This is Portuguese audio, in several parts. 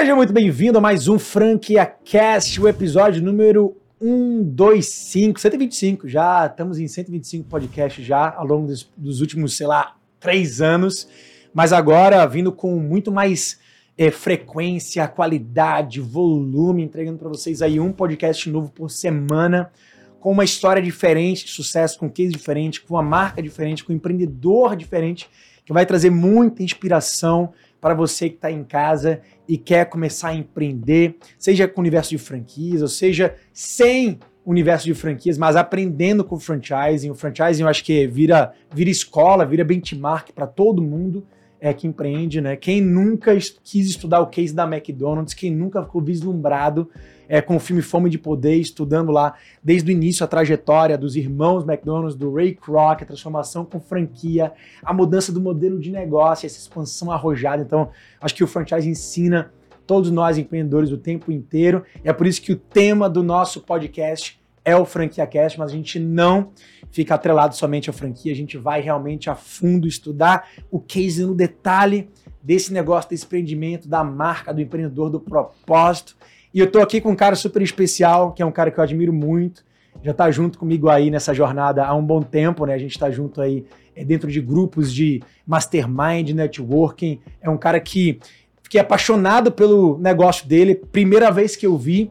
Seja muito bem-vindo a mais um Franquia Cast, o episódio número 125, 125. Já estamos em 125 podcasts já ao longo dos, dos últimos, sei lá, três anos. Mas agora vindo com muito mais é, frequência, qualidade, volume, entregando para vocês aí um podcast novo por semana, com uma história diferente de sucesso, com case diferente, com uma marca diferente, com um empreendedor diferente, que vai trazer muita inspiração para você que está em casa e quer começar a empreender, seja com o universo de franquias, ou seja, sem universo de franquias, mas aprendendo com o franchising. O franchising eu acho que vira, vira escola, vira benchmark para todo mundo é, que empreende, né? Quem nunca quis estudar o case da McDonald's, quem nunca ficou vislumbrado é, com o filme Fome de Poder, estudando lá desde o início a trajetória dos irmãos McDonald's, do Ray Kroc, a transformação com franquia, a mudança do modelo de negócio, essa expansão arrojada. Então, acho que o franchise ensina todos nós empreendedores o tempo inteiro. E é por isso que o tema do nosso podcast é o Franquia Cast, mas a gente não fica atrelado somente à franquia, a gente vai realmente a fundo estudar o case no detalhe desse negócio, desse empreendimento, da marca, do empreendedor, do propósito. E eu tô aqui com um cara super especial, que é um cara que eu admiro muito, já tá junto comigo aí nessa jornada há um bom tempo, né? A gente tá junto aí é, dentro de grupos de mastermind, networking. É um cara que fiquei apaixonado pelo negócio dele. Primeira vez que eu vi,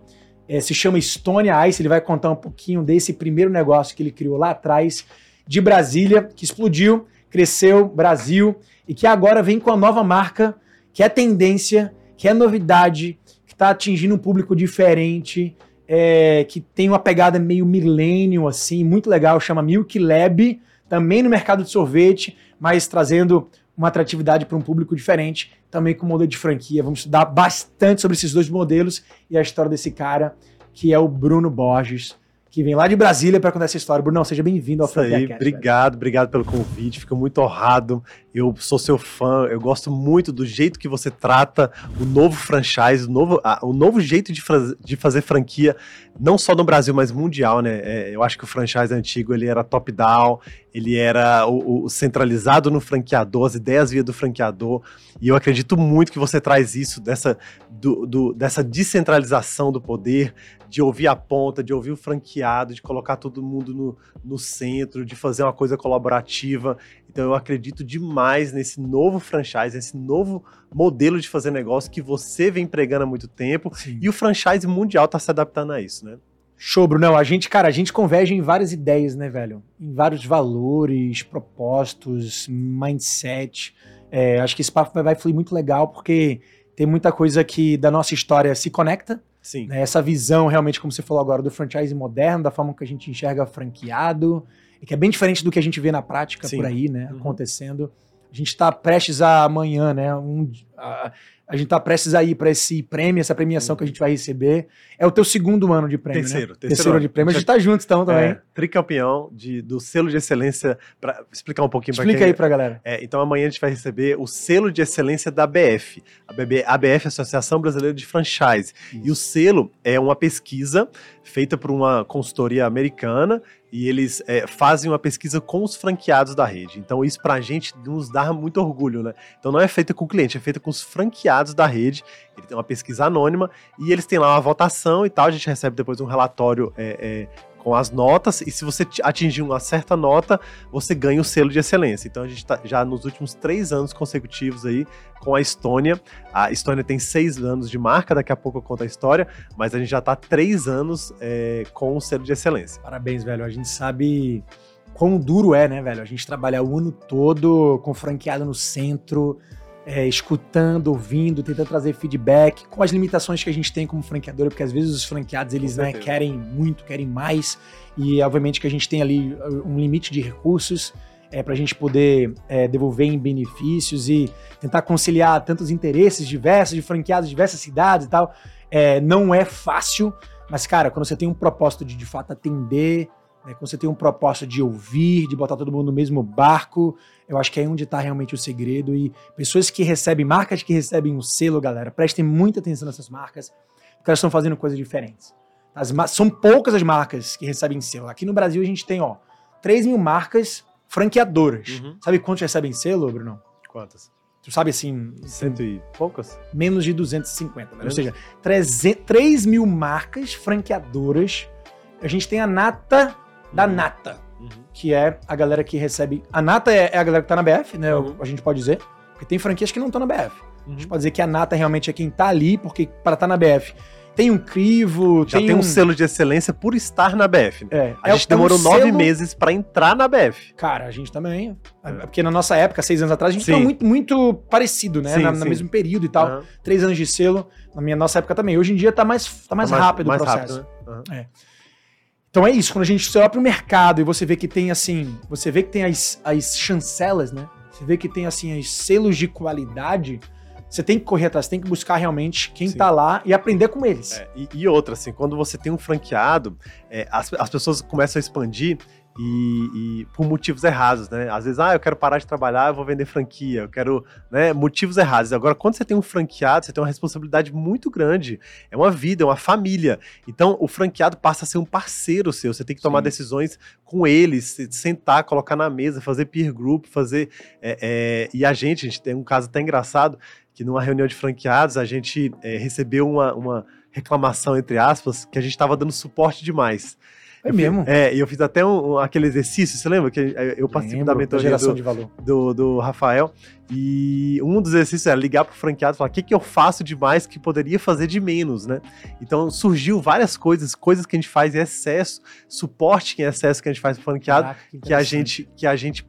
é, se chama Estônia Ice. Ele vai contar um pouquinho desse primeiro negócio que ele criou lá atrás, de Brasília, que explodiu, cresceu, Brasil, e que agora vem com a nova marca, que é tendência, que é novidade, que está atingindo um público diferente, é, que tem uma pegada meio millennium, assim, muito legal, chama Milk Lab, também no mercado de sorvete, mas trazendo uma atratividade para um público diferente, também com modelo de franquia. Vamos estudar bastante sobre esses dois modelos e a história desse cara, que é o Bruno Borges, que vem lá de Brasília para contar essa história. Bruno, seja bem-vindo ao Franquia Cast. Obrigado, velho. obrigado pelo convite. Fico muito honrado. Eu sou seu fã. Eu gosto muito do jeito que você trata o novo franchise, o novo, ah, o novo jeito de, de fazer franquia, não só no Brasil, mas mundial, né? É, eu acho que o franchise antigo ele era top-down, ele era o, o, centralizado no franqueador, as ideias via do franqueador. E eu acredito muito que você traz isso dessa, do, do, dessa descentralização do poder, de ouvir a ponta, de ouvir o franqueado, de colocar todo mundo no, no centro, de fazer uma coisa colaborativa. Então eu acredito demais nesse novo franchise, nesse novo modelo de fazer negócio que você vem pregando há muito tempo Sim. e o franchise mundial está se adaptando a isso, né? Show, Bruno. A gente, cara, a gente converge em várias ideias, né, velho? Em vários valores, propósitos, mindset. É, acho que esse papo vai fluir muito legal porque tem muita coisa que da nossa história se conecta. Sim. Né? Essa visão, realmente, como você falou agora, do franchise moderno, da forma que a gente enxerga franqueado, e que é bem diferente do que a gente vê na prática Sim. por aí, né? Uhum. Acontecendo. A gente está prestes a amanhã, né? Um, a, a gente está prestes a ir para esse prêmio, essa premiação que a gente vai receber. É o teu segundo ano de prêmio, terceiro, né? Terceiro, terceiro ano de prêmio. A gente está junto então também. É, tricampeão de, do selo de excelência. Para explicar um pouquinho para Explica quem... aí para a galera. É, então amanhã a gente vai receber o selo de excelência da ABF. A BB, ABF, Associação Brasileira de Franchise. Isso. E o selo é uma pesquisa feita por uma consultoria americana e eles é, fazem uma pesquisa com os franqueados da rede. Então isso para a gente nos dá muito orgulho, né? Então não é feita com o cliente, é feita com os franqueados da rede. Ele tem uma pesquisa anônima e eles têm lá uma votação e tal. A gente recebe depois um relatório é, é, com as notas, e se você atingir uma certa nota, você ganha o selo de excelência. Então a gente está já nos últimos três anos consecutivos aí com a Estônia. A Estônia tem seis anos de marca, daqui a pouco eu conto a história, mas a gente já está três anos é, com o selo de excelência. Parabéns, velho. A gente sabe quão duro é, né, velho? A gente trabalha o ano todo com franqueado no centro é, escutando, ouvindo, tentando trazer feedback, com as limitações que a gente tem como franqueador, porque às vezes os franqueados eles né, querem muito, querem mais, e obviamente que a gente tem ali uh, um limite de recursos é, para a gente poder é, devolver em benefícios e tentar conciliar tantos interesses diversos de franqueados de diversas cidades e tal. É, não é fácil, mas cara, quando você tem um propósito de de fato atender né? Quando você tem um propósito de ouvir, de botar todo mundo no mesmo barco, eu acho que é onde está realmente o segredo. E pessoas que recebem, marcas que recebem um selo, galera, prestem muita atenção nessas marcas, porque elas estão fazendo coisas diferentes. As, são poucas as marcas que recebem selo. Aqui no Brasil a gente tem, ó, 3 mil marcas franqueadoras. Uhum. Sabe quantos recebem selo, Bruno? Quantas? Tu sabe assim, Cento e poucas? menos de 250, né? Ou Menos? seja, 300 3 mil marcas franqueadoras. A gente tem a nata da Uhum. nata, que é a galera que recebe. A nata é, é a galera que tá na BF, né? Uhum. A gente pode dizer. Porque tem franquias que não estão na BF. A Uhum. gente pode dizer que a nata realmente é quem tá ali, porque para estar na BF tem um crivo, Já tem, tem, um... um selo de excelência por estar na BF. né? É, A é- gente é um demorou nove selo- meses pra entrar na BF. Cara, a gente também. É. Porque na nossa época, seis anos atrás, a gente Sim. tava muito, muito parecido, né? Sim, na, no sim. mesmo período e tal. Aham. Três anos de selo. Na minha nossa época também. Hoje em dia tá mais, tá mais, Tá rápido mais o processo. rápido, né? Aham. Então é isso, quando a gente olha pro mercado e você vê que tem assim, você vê que tem as, as chancelas, né? Você vê que tem assim os selos de qualidade, você tem que correr atrás, você tem que buscar realmente quem Sim. tá lá e aprender com eles. É, e, e outra, assim, quando você tem um franqueado, é, as, as pessoas começam a expandir e, e por motivos errados, né? Às vezes, ah, eu quero parar de trabalhar, eu vou vender franquia, eu quero, né, motivos errados. Agora, quando você tem um franqueado, você tem uma responsabilidade muito grande. É uma vida, é uma família. Então, o franqueado passa a ser um parceiro seu. Você tem que tomar Sim. decisões com eles, se- sentar, colocar na mesa, fazer peer group, fazer. é, é, e a gente, a gente tem um caso até engraçado, que numa reunião de franqueados, a gente é, recebeu uma, uma reclamação, entre aspas, que a gente estava dando suporte demais. É Eu fiz- mesmo? é, e eu fiz até um, aquele exercício, você lembra? Que eu participo da mentoria geração do, do, do Rafael, e um dos exercícios era ligar pro franqueado e falar o que, que eu faço de mais que poderia fazer de menos, né? Então surgiu várias coisas, coisas que a gente faz em excesso, suporte em excesso que a gente faz pro franqueado, Caraca, que que a gente que a gente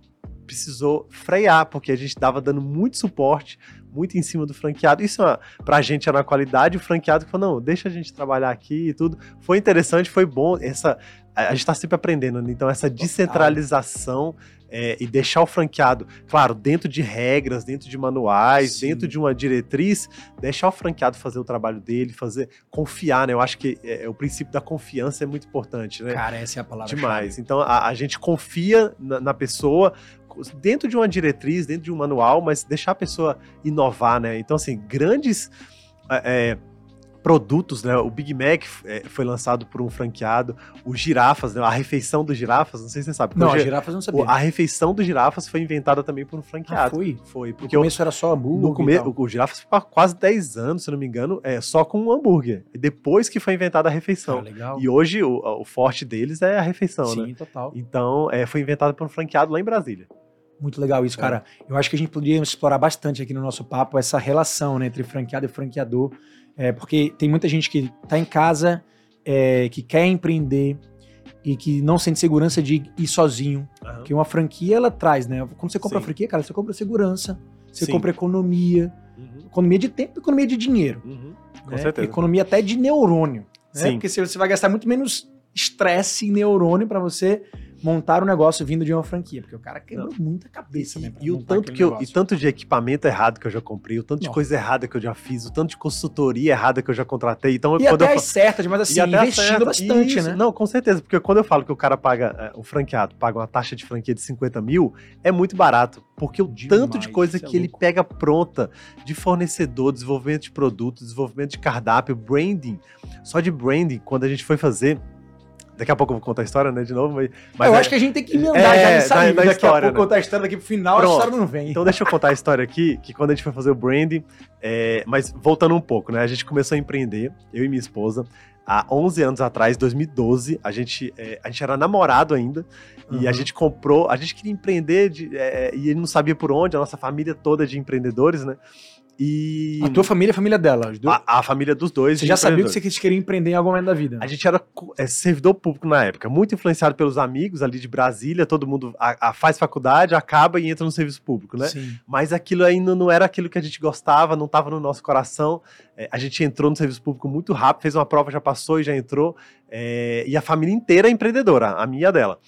precisou frear, porque a gente estava dando muito suporte, muito em cima do franqueado. Isso é, pra gente era uma qualidade, o franqueado falou, não, deixa a gente trabalhar aqui e tudo. Foi interessante, foi bom. Essa, a a gente está sempre aprendendo, né? então essa descentralização é, e deixar o franqueado, claro, dentro de regras, dentro de manuais, Sim. dentro de uma diretriz, deixar o franqueado fazer o trabalho dele, fazer, confiar, né? Eu acho que é, o princípio da confiança é muito importante, né? Cara, essa é a palavra. Demais. Então a, a gente confia na, na pessoa dentro de uma diretriz, dentro de um manual, mas deixar a pessoa inovar, né? Então, assim, grandes é, é, produtos, né? O Big Mac é, foi lançado por um franqueado, o Girafas, né? A refeição do Girafas, não sei se você sabe. Não, a girafas eu não sabia. a refeição do Girafas foi inventada também por um Ah, franqueado. foi? Foi, No porque o, começo era só hambúrguer no começo, o Girafas ficou quase 10 anos, se eu não me engano, é, só com um hambúrguer. Depois que foi inventada a refeição. Cara, legal. E hoje o, o forte deles é a refeição, Sim, né? total. Então, é, foi inventado por um franqueado lá em Brasília. Muito legal isso, É. cara. Eu acho que a gente poderia explorar bastante aqui no nosso papo essa relação né, entre franqueado e franqueador. É, porque tem muita gente que tá em casa, é, que quer empreender e que não sente segurança de ir sozinho. Porque uma franquia, ela traz, né? Quando você compra Sim. franquia, cara, você compra segurança, você Sim. compra economia. Uhum, Economia de tempo economia de dinheiro. uhum, Com né? certeza. Economia até de neurônio. Né? Sim. Porque você vai gastar muito menos estresse e neurônio para você montar um negócio vindo de uma franquia. Porque o cara quebrou muita cabeça, né? pra E, o tanto que eu, e tanto de equipamento errado que eu já comprei, o tanto de Nossa. coisa errada que eu já fiz, o tanto de consultoria errada que eu já contratei. Então, E quando até eu as certas, mas assim, E investindo acerta. bastante, Isso. né? Não, com certeza, porque quando eu falo que o cara paga, é, o franqueado paga uma taxa de franquia de 50 mil, é muito barato. Porque o Demais, tanto de coisa é que ele louco. pega pronta, de fornecedor, desenvolvimento de produto, desenvolvimento de cardápio, branding. Só de branding, quando a gente foi fazer. Daqui a pouco eu vou contar a história, né, de novo, mas. mas eu é- acho que a gente tem que emendar É, já nisso aí. na- na Daqui história, a pouco né? contar a história daqui pro final, Pronto. a história não vem. Então deixa eu contar a história aqui, que quando a gente foi fazer o branding, é, mas voltando um pouco, né? A gente começou a empreender, eu e minha esposa, há 11 anos atrás, 2012, a gente, é, a gente era namorado ainda, e Uhum. a gente comprou, a gente queria empreender, de- é, e ele não sabia por onde, a nossa família toda de empreendedores, né? E A tua família é a família dela. a, a família dos dois. você já sabia que você queria empreender em algum momento da vida. A gente era é, servidor público na época, muito influenciado pelos amigos ali de Brasília, todo mundo a- a- faz faculdade, acaba e entra no serviço público, né? Sim. Mas aquilo ainda não era aquilo que a gente gostava, não estava no nosso coração. É, a gente entrou no serviço público muito rápido, fez uma prova, já passou e já entrou. É, e a família inteira é empreendedora, a minha e a dela.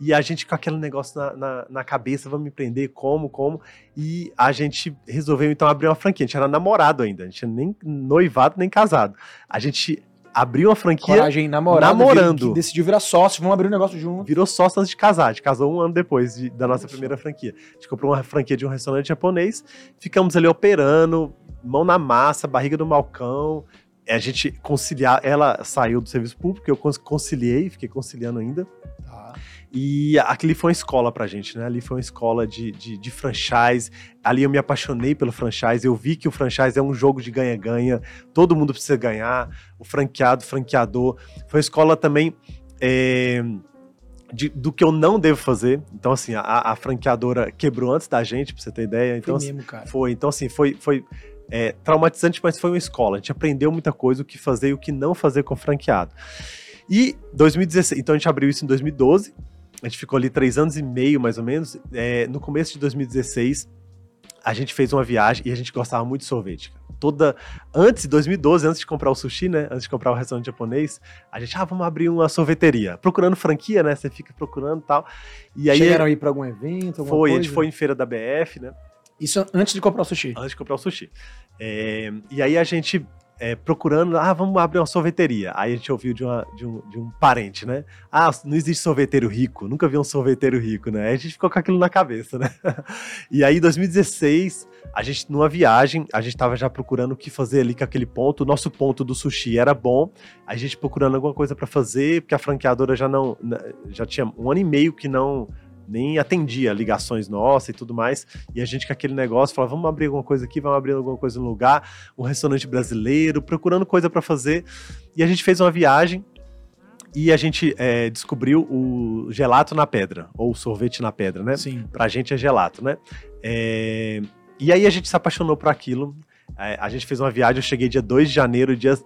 E a gente com aquele negócio na, na, na cabeça, vamos empreender, como, como. E a gente resolveu então abrir uma franquia. A gente era namorado ainda, a gente nem noivado nem casado. A gente abriu uma franquia, Coragem namorado. namorando. vir- decidiu virar sócio, vamos abrir um negócio junto. virou sócio antes de casar. A gente casou um ano depois de- da nossa primeira franquia. A gente comprou uma franquia de um restaurante japonês, ficamos ali operando, mão na massa, barriga no balcão, a gente conciliar. Ela saiu do serviço público, eu conciliei, fiquei conciliando ainda. Tá. E aquele foi uma escola pra gente, né? Ali foi uma escola de, de, de, franchise. Ali eu me apaixonei pelo franchise. Eu vi que o franchise é um jogo de ganha-ganha. Todo mundo precisa ganhar. O franqueado, franqueador. Foi uma escola também. É, de, do que eu não devo fazer. Então, assim, a, a, franqueadora quebrou antes da gente, pra você ter ideia. Então, foi mesmo, cara. Foi. Então, assim, foi, foi é, traumatizante, mas foi uma escola. A gente aprendeu muita coisa, o que fazer e o que não fazer com o franqueado. E 2016, então a gente abriu isso em 2012. A gente ficou ali três anos e meio, mais ou menos. É, no começo de 2016, a gente fez uma viagem e a gente gostava muito de sorvete. Toda antes de 2012, antes de comprar o sushi, né, antes de comprar o restaurante japonês, a gente ah, vamos abrir uma sorveteria, procurando franquia, né? Você fica procurando tal. E aí chegaram aí para algum evento, Foi, coisa? a gente foi em feira da BF, né? Isso antes de comprar o sushi. Antes de comprar o sushi. É, e aí a gente é, procurando, ah, vamos abrir uma sorveteria. Aí a gente ouviu de, uma, de, um, de um parente, né? Ah, não existe sorveteiro rico, nunca vi um sorveteiro rico, né? Aí a gente ficou com aquilo na cabeça, né? e aí, em 2016, a gente, numa viagem, a gente tava já procurando o que fazer ali com aquele ponto. O nosso ponto do sushi era bom, a gente procurando alguma coisa para fazer, porque a franqueadora já não, né, já tinha um ano e meio que não nem atendia ligações nossas e tudo mais. E a gente com aquele negócio falava, vamos abrir alguma coisa aqui, vamos abrir alguma coisa no lugar, um restaurante brasileiro, procurando coisa para fazer. E a gente fez uma viagem e a gente é, descobriu o gelato na pedra, ou sorvete na pedra, né? Sim. Pra gente é gelato, né? É... E aí a gente se apaixonou por aquilo. É, a gente fez uma viagem, eu cheguei dia 2 de janeiro, dia,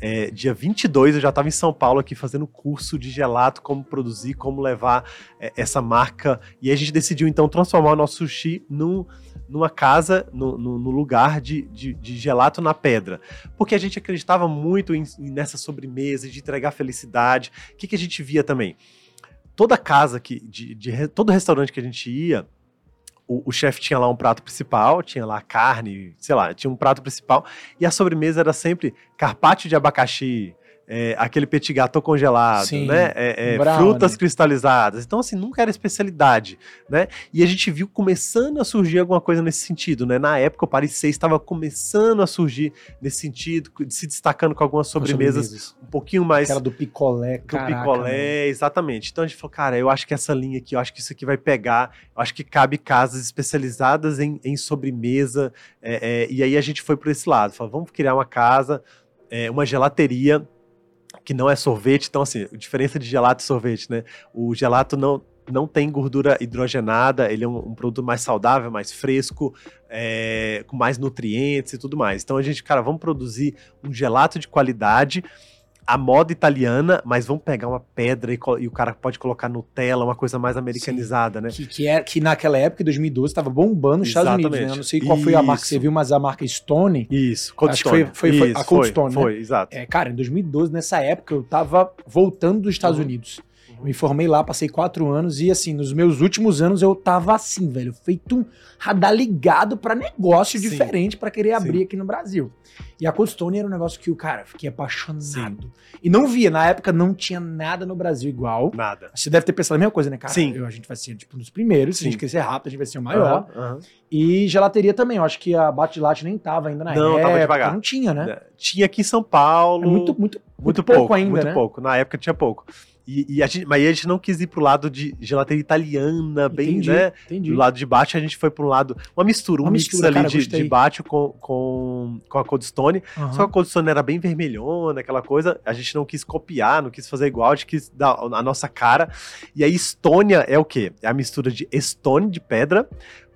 é, dia 22, eu já estava em São Paulo aqui fazendo curso de gelato, como produzir, como levar é, essa marca. E a gente decidiu então transformar o nosso sushi num, numa casa, no, no, no lugar de, de, de, gelato na pedra. Porque a gente acreditava muito em, nessa sobremesa, de entregar felicidade. O que, que a gente via também? Toda casa, que, de, de todo restaurante que a gente ia, o, o chefe tinha lá um prato principal, tinha lá carne, sei lá, tinha um prato principal, e a sobremesa era sempre carpaccio de abacaxi, é, aquele petit gâteau congelado, Sim, né? É, é, frutas cristalizadas. Então, assim, nunca era especialidade, né? E a gente viu começando a surgir alguma coisa nesse sentido, né? Na época, o Paris 6 estava começando a surgir nesse sentido, se destacando com algumas sobremesas, sobremesas. um pouquinho mais... Aquela do picolé, Do caraca, picolé, exatamente. Então, a gente falou, cara, eu acho que essa linha aqui, eu acho que isso aqui vai pegar, eu acho que cabe casas especializadas em, em sobremesa, é, é, e aí a gente foi para esse lado, falou, vamos criar uma casa, é, uma gelateria que não é sorvete. Então, assim, a diferença de gelato e sorvete, né? O gelato não, não tem gordura hidrogenada, ele é um, um produto mais saudável, mais fresco, é, com mais nutrientes e tudo mais. Então a gente, cara, vamos produzir um gelato de qualidade a moda italiana, mas vamos pegar uma pedra e, e, o cara pode colocar Nutella, uma coisa mais americanizada, Sim. né? Que, que, é, que naquela época, em 2012, estava bombando nos Estados Unidos, né? Eu não sei qual Isso. foi a marca que você viu, mas a marca Stone. Isso, Cold Stone. Foi, foi, foi, a Cold foi, Stone, né? Foi, exato. É, cara, em 2012, nessa época, eu tava voltando dos Estados uhum. Unidos. Me formei lá, passei quatro anos e, assim, nos meus últimos anos eu tava assim, velho, feito um radar ligado para negócio Sim. diferente para querer abrir Sim. aqui no Brasil. E a Cold Stone era um negócio que o cara, fiquei apaixonado. Sim. E não via, na época não tinha nada no Brasil igual. Nada. Você deve ter pensado a mesma coisa, né, cara? Sim. Eu, a gente vai ser, tipo, um dos primeiros, se a gente crescer rápido, a gente vai ser o maior. Uhum, uhum. E gelateria também, eu acho que a Bate Latte nem tava ainda na não, época. Não, tava devagar. Não tinha, né? Tinha aqui em São Paulo. É muito, muito, muito, muito pouco, pouco, ainda, muito né? pouco. Na época tinha pouco. E, e a gente, mas a gente não quis ir pro lado de gelateria italiana, bem, entendi, né? Entendi. Do lado de baixo, a gente foi pro lado. Uma mistura, uma um mistura, mix ali cara, de, de baixo com, com, com a Cold Stone. Uhum. Só que a Cold Stone era bem vermelhona, aquela coisa. A gente não quis copiar, não quis fazer igual, a gente quis dar a nossa cara. E aí, Estônia é o quê? É a mistura de Stone, de pedra,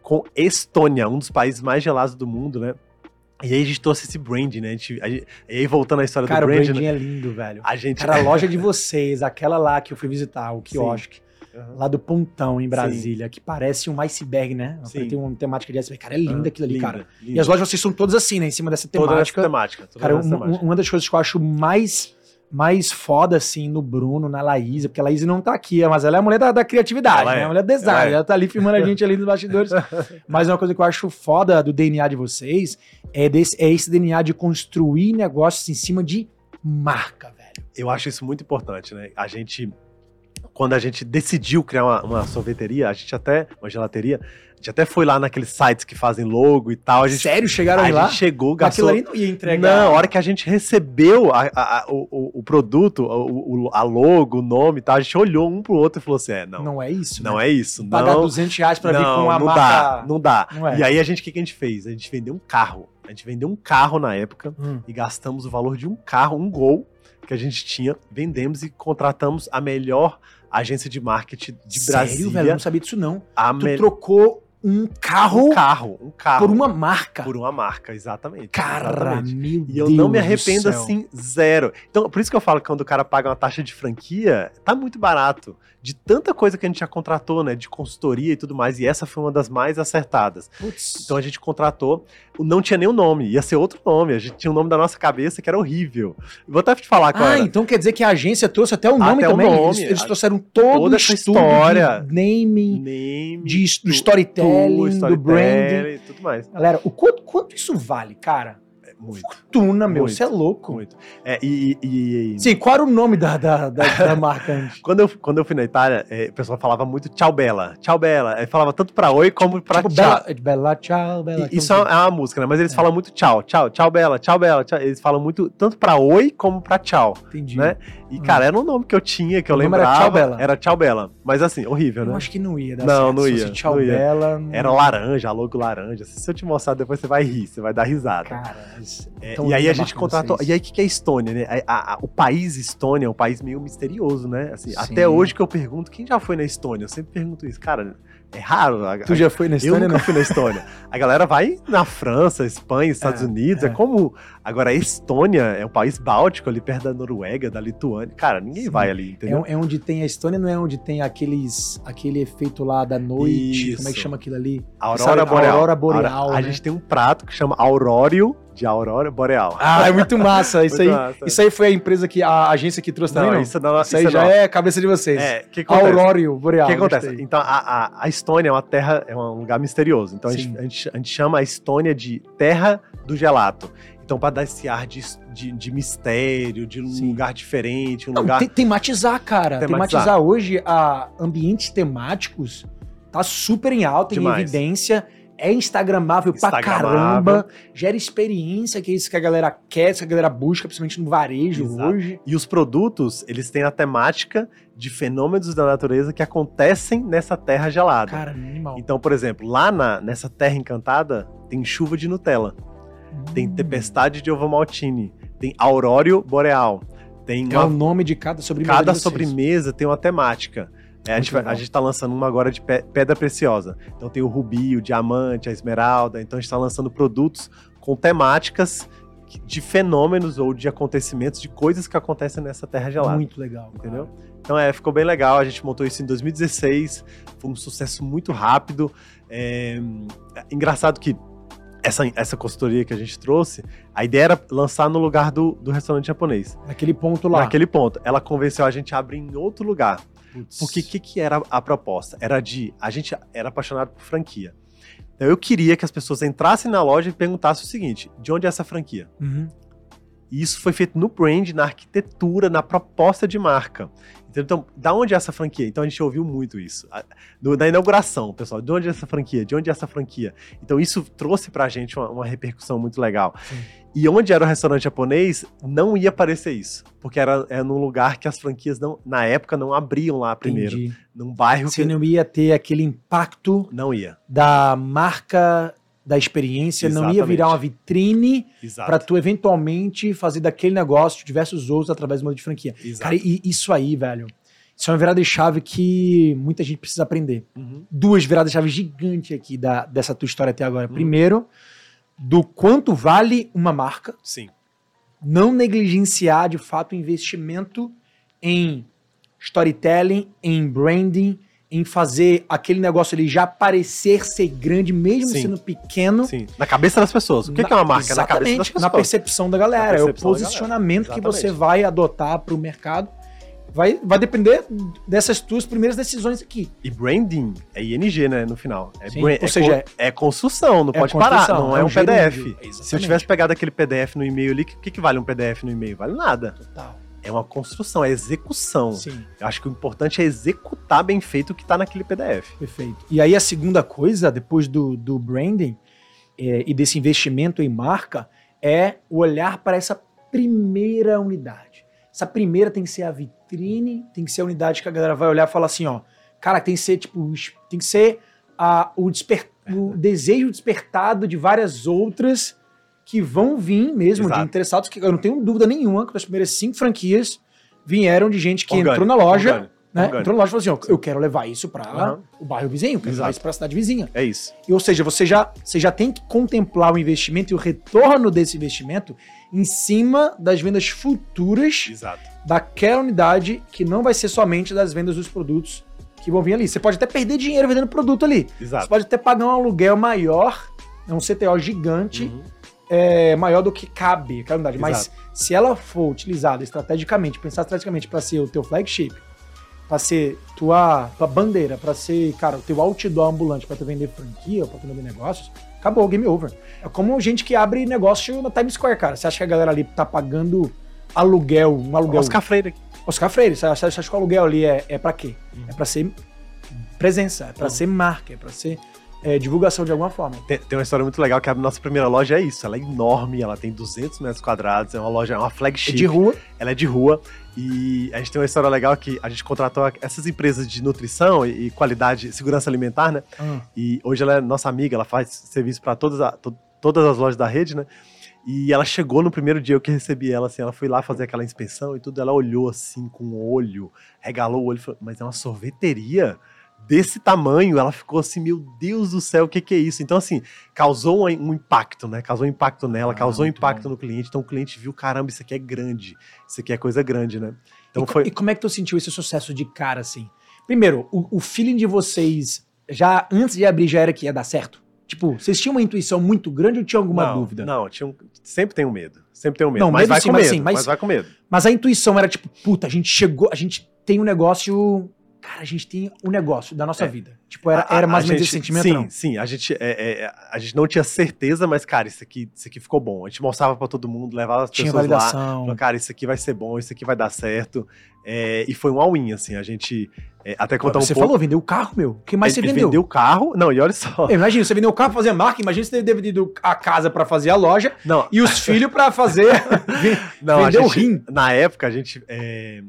com Estônia, um dos países mais gelados do mundo, né? E aí a gente trouxe esse brand, né? A gente, a gente, e aí voltando à história Cara, do brand... Cara, o branding né? é lindo, velho. A gente... Cara, a loja de vocês, aquela lá que eu fui visitar, o quiosque, uhum. lá do Pontão, em Brasília, Sim. que parece um iceberg, né? Sim. Tem uma temática de iceberg. Cara, é linda uhum. aquilo ali, linda, cara. Linda. E as lojas de vocês são todas assim, né? Em cima dessa temática. Toda essa temática. Toda cara, essa temática. uma das coisas que eu acho mais mais foda, assim, no Bruno, na Laís, porque a Laís não tá aqui, mas ela é a mulher da, da criatividade, ela né? É. A mulher do design, ela, é. ela tá ali filmando a gente ali nos bastidores. mas uma coisa que eu acho foda do DNA de vocês é, desse, é esse DNA de construir negócios em cima de marca, velho. Eu acho isso muito importante, né? A gente quando a gente decidiu criar uma, uma sorveteria, a gente até, uma gelateria, a gente até foi lá naqueles sites que fazem logo e tal. A gente, Sério? Chegaram a lá? gente chegou, Aquilo gastou. ali não ia entregar. Não, a hora que a gente recebeu a- a- a- o, o- produto, o, a logo, o nome e tal, a gente olhou um pro outro e falou assim: é, não, não, Não é isso. é isso. Pagar não, 200 reais pra vir não, com a não marca. dá, não dá. Não é. E aí a gente, o que, que a gente fez? A gente vendeu um carro. A gente vendeu um carro na época Hum. e gastamos o valor de um carro, um gol que a gente tinha, vendemos e contratamos a melhor agência de marketing de Sério, Brasília. velho? Eu não sabia disso, não. a Tu me- trocou um carro um carro, um carro por uma marca. por uma marca, exatamente. Cara, exatamente. meu E eu não me Deus do arrependo assim, zero. Então, por isso que eu falo que quando o cara paga uma taxa de franquia, tá muito barato. De tanta coisa que a gente já contratou, né? De consultoria e tudo mais. E essa foi uma das mais acertadas. Putz. Então a gente contratou, não tinha nenhum nome, ia ser outro nome. A gente tinha um nome da nossa cabeça que era horrível. Vou até te falar qual Ah, era. então quer dizer que a agência trouxe até o nome Até o também. nome, eles, eles trouxeram todo toda o essa história. de naming, Name, de, do storytelling, tu, do branding. storytelling, tudo mais. Galera, o quanto, quanto isso vale, cara? É, muito, Tuna, meu, você é louco. muito. É, e, e- e- Sim, qual era o nome da, da, da, da marca antes? Quando eu, quando eu fui na Itália, é, o pessoal falava muito tchau bela, tchau bela. Aí falava tanto pra oi como pra tipo, tchau. Bela, Bela, tchau, Bela. E- Isso é uma, é uma música, né? Mas eles É. falam muito tchau, tchau, tchau bela, tchau bela. tchau. Eles falam muito tanto pra oi como pra tchau, Entendi. né? E Hum. cara, era um nome que eu tinha, que eu O era lembrava. Tchau Bela. Era tchau bela. Mas assim, horrível, Eu né? acho que não ia dar Não, certo. não ia, Tchau não ia. Bela. não- Era laranja, logo laranja. Se eu te mostrar depois, você vai rir, você vai dar risada. Cara, É, tão e aí a gente contratou. vocês. E aí o que, que é Estônia, né? A- a- o país Estônia é um país meio misterioso, né? Assim, Sim. até hoje que eu pergunto, quem já foi na Estônia? Eu sempre pergunto isso. Cara, é raro. A- Tu já foi na eu Estônia, nunca né? fui na Estônia. A galera vai na França, Espanha, Estados É, Unidos, é. é. como. Agora, a Estônia é um país báltico ali perto da Noruega, da Lituânia. Cara, ninguém Sim. vai ali, É, entendeu? é onde tem a Estônia, não é onde tem aqueles, aquele efeito lá da noite. Isso. Como é que chama aquilo ali? Aurora sabe, Boreal. Aurora Boreal, A né? gente tem um prato que chama Aurório de Aurora Boreal. Ah, é muito massa. Isso aí, Muito massa. isso aí foi a empresa que a agência que trouxe também, não, isso não, Isso aí isso já é cabeça de vocês. É, que? Aurório Boreal. O que acontece? gostei. Então, a, a, Estônia é uma terra, é um lugar misterioso. Então, a gente, a, gente, a gente chama a Estônia de terra do gelato. Então, para dar esse ar de, de, de mistério, de um Sim. lugar diferente, um Não, lugar. tem- tematizar, cara. Tematizar. Tematizar, hoje a ambientes temáticos tá super em alta, Demais. em evidência. É instagramável pra Instagramável. caramba. Gera experiência, que é isso que a galera quer, isso que a galera busca, principalmente no varejo Exato. hoje. E os produtos, eles têm a temática de fenômenos da natureza que acontecem nessa terra gelada. Cara, animal. Então, por exemplo, lá na, nessa terra encantada, tem chuva de Nutella, tem Hum. tempestade de ovo maltine, tem aurório boreal, tem É uma o nome de cada sobremesa. Cada de sobremesa tem uma temática. É, a, gente a gente tá lançando uma agora de pe- pedra preciosa. Então tem o rubi, o diamante, a esmeralda. Então a gente tá lançando produtos com temáticas de fenômenos ou de acontecimentos, de coisas que acontecem nessa terra gelada. Muito legal. cara. Entendeu? Então é, ficou bem legal. A gente montou isso em 2016. Foi um sucesso muito rápido. É, engraçado que essa, essa consultoria que a gente trouxe, a ideia era lançar no lugar do, do restaurante japonês. Naquele ponto lá. Naquele ponto. Ela convenceu a gente a abrir em outro lugar. Porque o que, que era a proposta? Era de. A gente era apaixonado por franquia. Então eu queria que as pessoas entrassem na loja e perguntassem o seguinte: de onde é essa franquia? Uhum. E isso foi feito no brand, na arquitetura, na proposta de marca. Então, da onde é essa franquia? Então a gente ouviu muito isso. A- no- na inauguração, pessoal, de onde é essa franquia? De onde é essa franquia? Então isso trouxe pra gente uma, uma repercussão muito legal. Sim. E onde era o restaurante japonês, não ia aparecer isso. Porque era, era num lugar que as franquias, não, na época, não abriam lá primeiro. Entendi. Num bairro Você que não ia ter aquele impacto não ia. da marca, da experiência, não ia Exatamente. virar uma vitrine pra tu eventualmente fazer daquele negócio diversos outros através do modelo de franquia. Exato. Cara, e isso aí, velho, isso é uma virada de chave que muita gente precisa aprender. Uhum. Duas viradas de chave gigantes aqui da, dessa tua história até agora. Uhum. Primeiro, do quanto vale uma marca, Sim. não negligenciar de fato o investimento em storytelling, em branding, em fazer aquele negócio ali já parecer ser grande, mesmo Sim. sendo pequeno. Sim. Na cabeça das pessoas. O que, Na- que é uma marca? Na cabeça das Exatamente, pessoas. na percepção da galera. Na é o percepção posicionamento que Exatamente. você vai adotar para o mercado. Vai, vai depender dessas tuas primeiras decisões aqui. E branding é ING, né? No final. É, Sim, bran- ou é seja, é construção, não é pode parar. Não é é, um um PDF. Se eu exatamente. tivesse pegado aquele PDF no e-mail ali, o que, que vale um PDF no e-mail? Vale nada. Total. É uma construção, é execução. Sim. Eu acho que o importante é executar bem feito o que está naquele PDF. Perfeito. E aí a segunda coisa, depois do, do branding é, e desse investimento em marca, é o olhar para essa primeira unidade. Essa primeira tem que ser a vitrine, tem que ser a unidade que a galera vai olhar e falar assim, ó, cara, tem que ser tipo, tem que ser a, o, desper, o desejo despertado de várias outras que vão vir mesmo Exato. de interessados, que eu não tenho dúvida nenhuma que as primeiras cinco franquias vieram de gente que Orgânico, entrou na loja, orgânico, né? orgânico. Entrou na loja e falou assim, ó, eu quero levar isso para Aham. o bairro vizinho, quero levar Exato. isso para a cidade vizinha. É isso. E, ou seja, você já, você já tem que contemplar o investimento e o retorno desse investimento em cima das vendas futuras Exato. daquela unidade que não vai ser somente das vendas dos produtos que vão vir ali. Você pode até perder dinheiro vendendo produto ali. Você Exato. pode até pagar um aluguel maior, é um CTO gigante, Uhum. É, maior do que cabe aquela unidade. Mas Exato. se ela for utilizada estrategicamente, pensar estrategicamente para ser o teu flagship, para ser tua, tua bandeira, para ser, cara, o teu outdoor ambulante para tu vender franquia, para tu vender negócios, acabou, game over. É como gente que abre negócio na Times Square, cara. Você acha que a galera ali tá pagando aluguel, um aluguel... Oscar Freire. Oscar Freire, você acha, você acha que o aluguel ali é, é para quê? Uhum. É para ser presença, é para Uhum. ser marca, é para ser é, divulgação de alguma forma. Tem, tem uma história muito legal que a nossa primeira loja é isso. Ela é enorme, ela tem 200 metros quadrados, é uma loja, é uma É flagship. de rua, ela é de rua e a gente tem uma história legal que a gente contratou essas empresas de nutrição e, e qualidade, segurança alimentar, né? E hoje ela é nossa amiga, ela faz serviço para todas, a- to- todas as lojas da rede, né? E ela chegou no primeiro dia que eu recebi ela, assim, ela foi lá fazer aquela inspeção e tudo, ela olhou assim com o olho, regalou o olho, falou, mas é uma sorveteria desse tamanho, ela ficou assim, meu Deus do céu, o que que é isso? Então, assim, causou um, um impacto, né? Causou um impacto nela, Ah, causou um impacto bom. no cliente, então o cliente viu, caramba, isso aqui é grande, isso aqui é coisa grande, né? Então e, foi... e como é que tu sentiu esse sucesso de cara, assim? Primeiro, o, o feeling de vocês, já antes de abrir, já era que ia dar certo? Tipo, vocês tinham uma intuição muito grande ou tinha alguma não, dúvida? Não, tinha um- sempre tem um medo. Sempre tem um medo. Não, mas medo vai sim, com mas medo. sim, mas- mas vai com medo. Mas a intuição era tipo, puta, a gente chegou, a gente tem um negócio. Cara, a gente tem um negócio da nossa É. vida. Tipo, era, A- era a- mais a ou menos esse sentimento, Sim, não? sim. A gente, é, é, a gente não tinha certeza, mas, cara, isso aqui, isso aqui ficou bom. A gente mostrava pra todo mundo, levava as Tinha pessoas lá. validação. Falou, cara, isso aqui vai ser bom, isso aqui vai dar certo. É, e foi um all-in, assim. A gente é, até contar um você pouco. falou, vendeu o carro, meu. O que mais ele, você ele vendeu? vendeu o carro. Não, e olha só. É, Imagina, você vendeu o carro pra fazer marca, imagina você ter vendido a casa pra fazer a loja Não, e os filhos pra fazer. não a vendeu o gente, rim. Na época, a gente. é,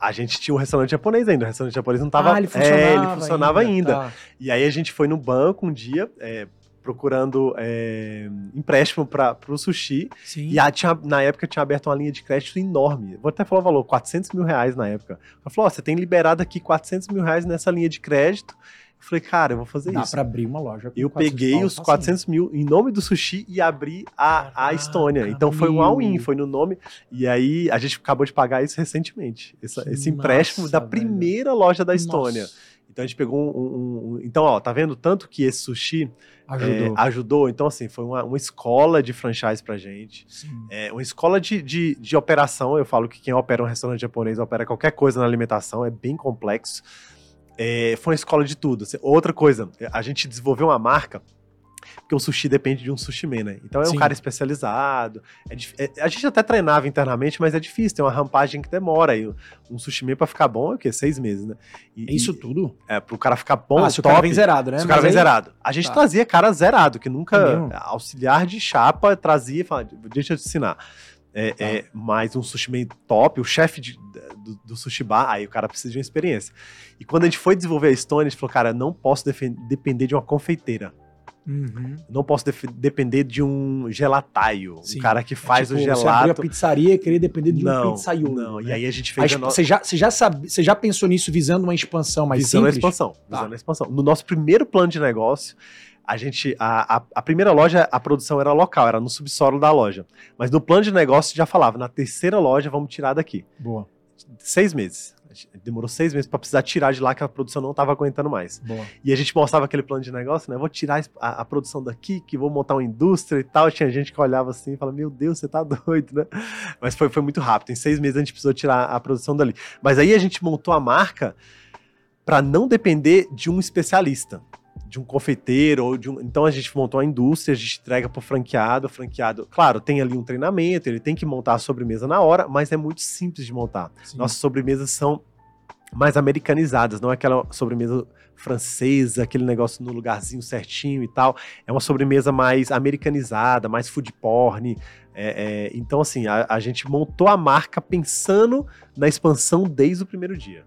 a gente tinha um restaurante japonês ainda. O restaurante japonês não tava. ah, ele é, funcionava, ele funcionava ainda. Tá. E aí a gente foi no banco um dia, é, procurando é, empréstimo para o sushi. Sim. E a, tinha, na época tinha aberto uma linha de crédito enorme. Vou até falar o valor, 400 mil reais na época. Ela falou, ó, você tem liberado aqui 400 mil reais nessa linha de crédito. Eu falei, cara, eu vou fazer Dá isso. pra abrir uma loja. Eu 400 peguei os facinho. 400 mil em nome do sushi e abri a, a Estônia. Então foi um all-in, foi no nome. E aí a gente acabou de pagar isso recentemente. Que esse empréstimo massa, da primeira loja da Estônia. Nossa, Então a gente pegou um, um- um- Então, ó, tá vendo tanto que esse sushi Ajudou. é, ajudou? Então, assim, foi uma, uma escola de franchise pra gente. É uma escola de, de, de operação. Eu falo que quem opera um restaurante japonês opera qualquer coisa na alimentação, é bem complexo. É, foi uma escola de tudo. Outra coisa, a gente desenvolveu uma marca. Porque o sushi depende de um sushi man, né? Então é um Sim. cara especializado. é é- a gente até treinava internamente, mas é difícil. Tem uma rampagem que demora. E um sushi man pra ficar bom é o quê? Seis meses, né? E, É isso e- tudo? é, pro cara ficar bom, ah, se o top, cara vem zerado, né? se o cara Mas vem aí- zerado. A gente Tá. trazia cara zerado, que É nunca. mesmo? auxiliar de chapa trazia e falava, deixa eu te ensinar. É, Tá. é, mais um sushi man top, o chefe do, do sushi bar, aí o cara precisa de uma experiência. E quando a gente foi desenvolver a Stone, a gente falou, cara, não posso depender de uma confeiteira. Uhum. Não posso depender de um gelataio. Sim. Um cara que faz É o tipo, Você abriu a gelato. pizzaria e querer depender de um Não, pizzaiolo. não. né? E aí a gente A fez a, exp- nossa você, já, você, já sabe, você já pensou nisso visando uma expansão mais visando a simples? expansão. Tá. Visando a expansão. No nosso primeiro plano de negócio, a gente. A, a, a primeira loja, a produção era local, era no subsolo da loja. Mas no plano de negócio já falava, na terceira loja vamos tirar daqui. Boa, Seis meses. Demorou seis meses para precisar tirar de lá que a produção não estava aguentando mais. boa. E a gente mostrava aquele plano de negócio, né? Vou tirar a, a produção daqui, que vou montar uma indústria e tal. Tinha gente que olhava assim e falava, meu Deus, você tá doido, né? Mas foi, foi muito rápido. Em seis meses a gente precisou tirar a produção dali. Mas aí a gente montou a marca para não depender de um especialista. De um confeiteiro ou de um. Então a gente montou a indústria, a gente entrega para o franqueado. O franqueado, claro, tem ali um treinamento, ele tem que montar a sobremesa na hora, mas é muito simples de montar. Sim. Nossas sobremesas são mais americanizadas, não é aquela sobremesa francesa, aquele negócio no lugarzinho certinho e tal. É uma sobremesa mais americanizada, mais food porn. É, é, então, assim, a, a, gente montou a marca pensando na expansão desde o primeiro dia.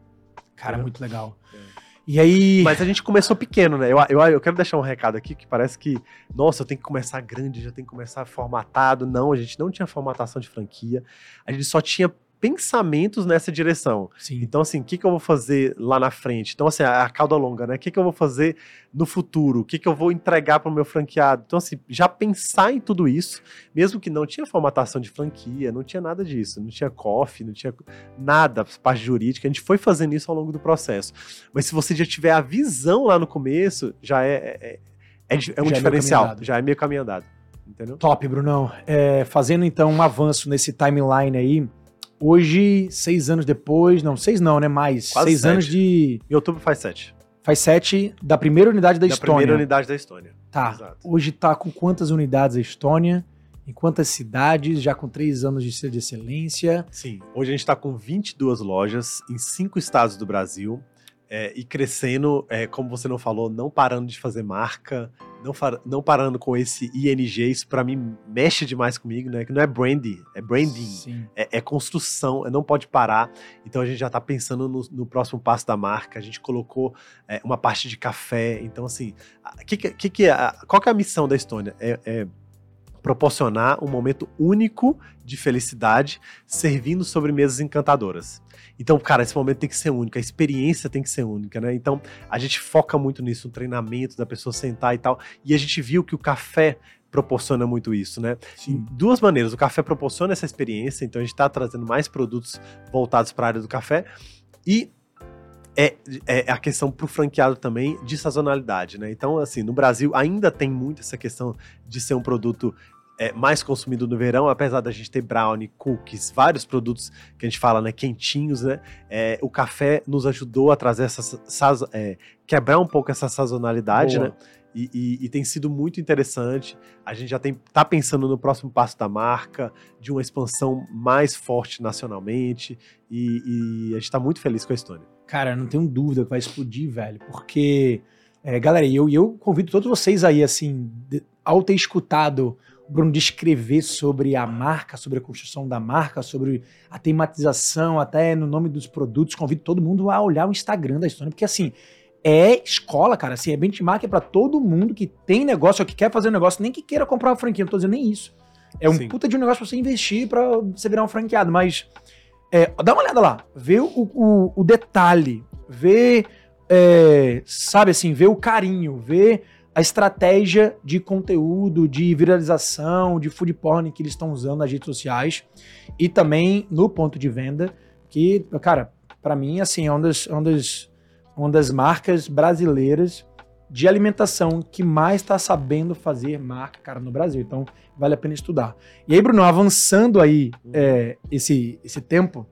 Cara, é. muito legal. É. E aí. Mas a gente começou pequeno, né? Eu, eu, eu quero deixar um recado aqui que parece que, nossa, eu tenho que começar grande, já tenho que começar formatado. Não, a gente não tinha formatação de franquia. A gente só tinha pensamentos nessa direção. Sim. Então, assim, o que, que eu vou fazer lá na frente? Então, assim, a, cauda longa, né? O que, que eu vou fazer no futuro? O que, que eu vou entregar para o meu franqueado? Então, assim, já pensar em tudo isso, mesmo que não tinha formatação de franquia, não tinha nada disso, não tinha coffee, não tinha nada, parte jurídica, a gente foi fazendo isso ao longo do processo. Mas se você já tiver a visão lá no começo, já é, é, é, é um já é diferencial, é já é meio caminho andado. Entendeu? Top, Brunão. É, fazendo então um avanço nesse timeline aí, Hoje, seis anos depois, não, seis não, né? Mais. Quase seis sete. anos de. Em outubro faz sete. Faz sete da primeira unidade da, da Estônia. Da primeira unidade da Estônia. Tá. Exato. Hoje tá com quantas unidades a Estônia? Em quantas cidades? Já com três anos de ser de excelência? Sim. Hoje a gente está com 22 lojas em cinco estados do Brasil. É, e crescendo, é, como você não falou, não parando de fazer marca, não, não parando com esse ING, isso para mim mexe demais comigo, né? Que não é branding, é branding, é, é, construção, é, não pode parar. Então a gente já tá pensando no, no próximo passo da marca. A gente colocou é, uma parte de café. Então, assim, que, que, que, qual que é a missão da Estônia? é, é proporcionar um momento único de felicidade servindo sobremesas encantadoras. Então, cara, esse momento tem que ser único, a experiência tem que ser única, né? Então, a gente foca muito nisso, no treinamento da pessoa sentar e tal. E a gente viu que o café proporciona muito isso, né? Sim. duas maneiras. O café proporciona essa experiência, então a gente está trazendo mais produtos voltados para a área do café. E é, é a questão para o franqueado também de sazonalidade, né? Então, assim, no Brasil ainda tem muito essa questão de ser um produto é, mais consumido no verão, apesar da gente ter brownie, cookies, vários produtos que a gente fala, né, quentinhos, né? É, o café nos ajudou a trazer essa é, quebrar um pouco essa sazonalidade, Boa. né? E, e, e, tem sido muito interessante. A gente já está pensando no próximo passo da marca, de uma expansão mais forte nacionalmente, e, e a gente está muito feliz com a Estônia. Cara, não tenho dúvida que vai explodir, velho, porque, é, galera, eu, eu convido todos vocês aí, assim, de, ao ter escutado Bruno descrever sobre a marca, sobre a construção da marca, sobre a tematização, até no nome dos produtos. Convido todo mundo a olhar o Instagram da Estônia, porque assim, é escola, cara. Assim, é benchmark é para todo mundo que tem negócio ou que quer fazer um negócio, nem que queira comprar uma franquia. Não tô dizendo nem isso. É um Sim. puta de um negócio pra você investir para você virar um franqueado. Mas é, dá uma olhada lá, vê o, o, o detalhe, vê, é, sabe assim, vê o carinho, vê a estratégia de conteúdo, de viralização, de food porn que eles estão usando nas redes sociais e também no ponto de venda, que, cara, para mim, assim, é uma das, uma, das, uma das marcas brasileiras de alimentação que mais está sabendo fazer marca, cara, no Brasil. Então, vale a pena estudar. E aí, Bruno, avançando aí é, esse, esse tempo,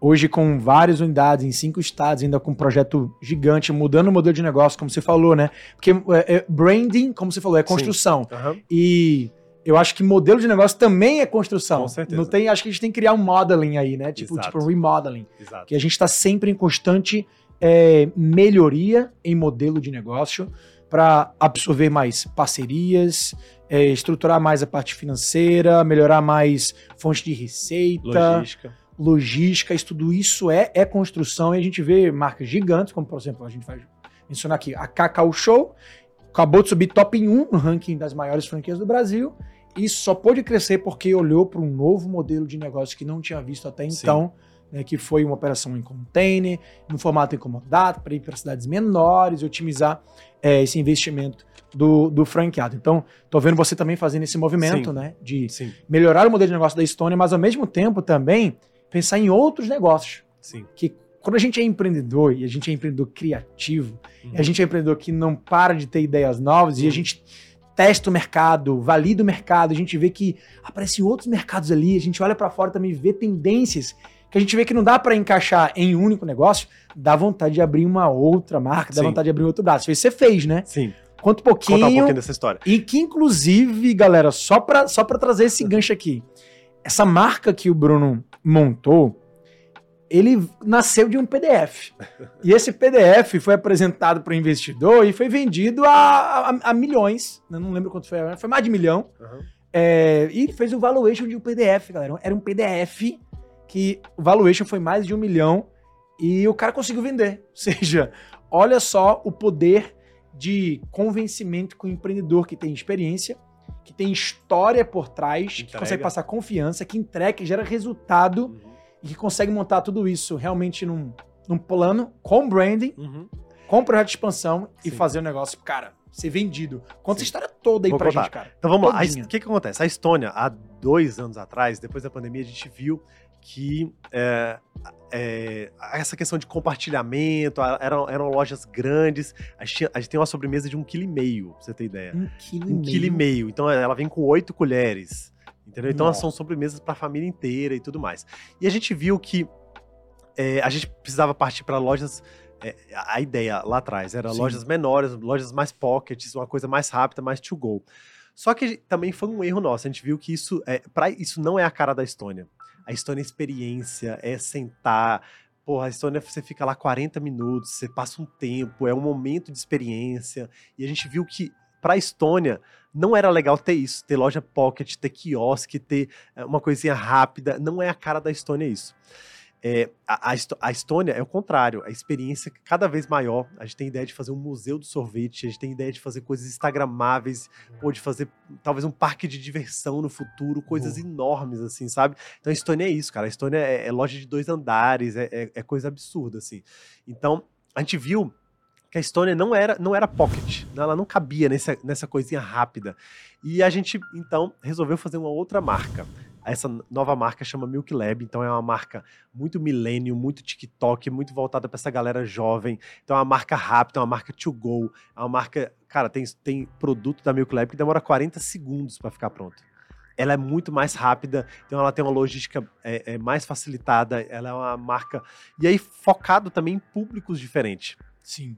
hoje com várias unidades em cinco estados, ainda com um projeto gigante, mudando o modelo de negócio, como você falou, né? Porque é, é, branding, como você falou, é construção. Uhum. E eu acho que modelo de negócio também é construção. Com certeza. Não tem, acho que a gente tem que criar um modeling aí, né? Tipo, tipo remodeling. Exato. Que a gente está sempre em constante é, melhoria em modelo de negócio para absorver mais parcerias, é, estruturar mais a parte financeira, melhorar mais fonte de receita. Logística logística, isso, tudo isso é, é construção e a gente vê marcas gigantes, como por exemplo, a gente vai mencionar aqui a Cacau Show, acabou de subir top 1 no ranking das maiores franquias do Brasil e só pôde crescer porque olhou para um novo modelo de negócio que não tinha visto até então, né, que foi uma operação em container, no formato incomodado, para ir para cidades menores e otimizar é, esse investimento do, do franqueado. Então, tô vendo você também fazendo esse movimento, Sim. né, de Sim. melhorar o modelo de negócio da Estônia, mas ao mesmo tempo também pensar em outros negócios. Sim. Que quando a gente é empreendedor e a gente é empreendedor criativo, uhum. a gente é empreendedor que não para de ter ideias novas uhum. e a gente testa o mercado, valida o mercado, a gente vê que aparecem outros mercados ali, a gente olha para fora também e vê tendências que a gente vê que não dá para encaixar em um único negócio, dá vontade de abrir uma outra marca, dá Sim. vontade de abrir outro braço. Isso você fez, né? Sim. Conta um pouquinho. Contar um pouquinho dessa história. E que, inclusive, galera, só pra, só pra trazer esse gancho aqui, essa marca que o Bruno montou, ele nasceu de um PDF. E esse PDF foi apresentado para o investidor e foi vendido a, a- a milhões. Eu não lembro quanto foi, foi mais de milhão. É, e fez o valuation de um PDF, galera. Era um PDF que o valuation foi mais de um milhão e o cara conseguiu vender. Ou seja, olha só o poder de convencimento com o empreendedor que tem experiência, que tem história por trás, que Entrega. consegue passar confiança, que entrega, que gera resultado Uhum. e que consegue montar tudo isso realmente num, num plano com branding, Uhum. com projeto de expansão e Sim. fazer o negócio, cara, ser vendido. Conta Sim. a história toda aí Vou pra contar. gente, cara. Então vamos lá. Todinha. es- O que, que acontece? A Estônia, há dois anos atrás, depois da pandemia, a gente viu que é, é, essa questão de compartilhamento, eram, eram lojas grandes. A gente, tinha- a gente tem uma sobremesa de um quilo e meio, pra você ter ideia. Um quilo Um quilo e meio. Então ela vem com oito colheres. Entendeu? Então são sobremesas para a família inteira e tudo mais. E a gente viu que é, a gente precisava partir para lojas. é, a ideia lá atrás era Sim. lojas menores, lojas mais pockets, uma coisa mais rápida, mais to go. Só que também foi um erro nosso. A gente viu que isso, é, pra, isso não é a cara da Estônia. A Estônia é experiência, é sentar. Porra, a Estônia você fica lá 40 minutos, você passa um tempo, é um momento de experiência. E a gente viu que para a Estônia não era legal ter isso, ter loja pocket, ter quiosque, ter é, uma coisinha rápida. Não é a cara da Estônia isso. É, a, a Estônia é o contrário, a experiência cada vez maior. A gente tem ideia de fazer um museu do sorvete, a gente tem ideia de fazer coisas instagramáveis, ou de fazer talvez um parque de diversão no futuro, coisas Boa. enormes, assim, sabe? Então a Estônia é isso, cara. A Estônia é, é loja de dois andares, é, é- é coisa absurda, assim. Então a gente viu que a Estônia não era, não era pocket, né? ela não cabia nessa, nessa coisinha rápida. E a gente, então, resolveu fazer uma outra marca. Essa nova marca chama Milk Lab, então é uma marca muito milênio, muito TikTok, muito voltada para essa galera jovem. Então é uma marca rápida, é uma marca to go, é uma marca, cara, tem, tem produto da Milk Lab que demora 40 segundos para ficar pronto. Ela é muito mais rápida, então ela tem uma logística é, é, mais facilitada, ela é uma marca e aí focado também em públicos diferentes. Sim.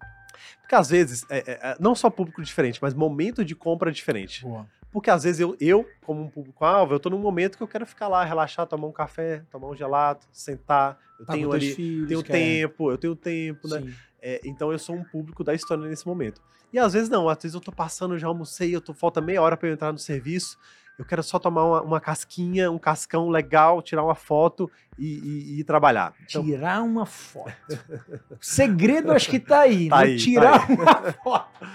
Porque às vezes, é, é, é, não só público diferente, mas momento de compra diferente. Boa. Porque às vezes eu, eu como um público-alvo, eu tô num momento que eu quero ficar lá, relaxar, tomar um café, tomar um gelado, sentar. Eu Tá tenho ali, filhos, tenho quer- tempo, eu tenho tempo, né? É, então eu sou um público da história nesse momento. E às vezes não, às vezes eu tô passando, já almocei, eu tô, falta meia hora para eu entrar no serviço, eu quero só tomar uma, uma casquinha, um cascão legal, tirar uma foto e, e- e trabalhar. Então, Tirar uma foto. O segredo acho que tá aí, Tá né? aí, tá Tirar uma foto.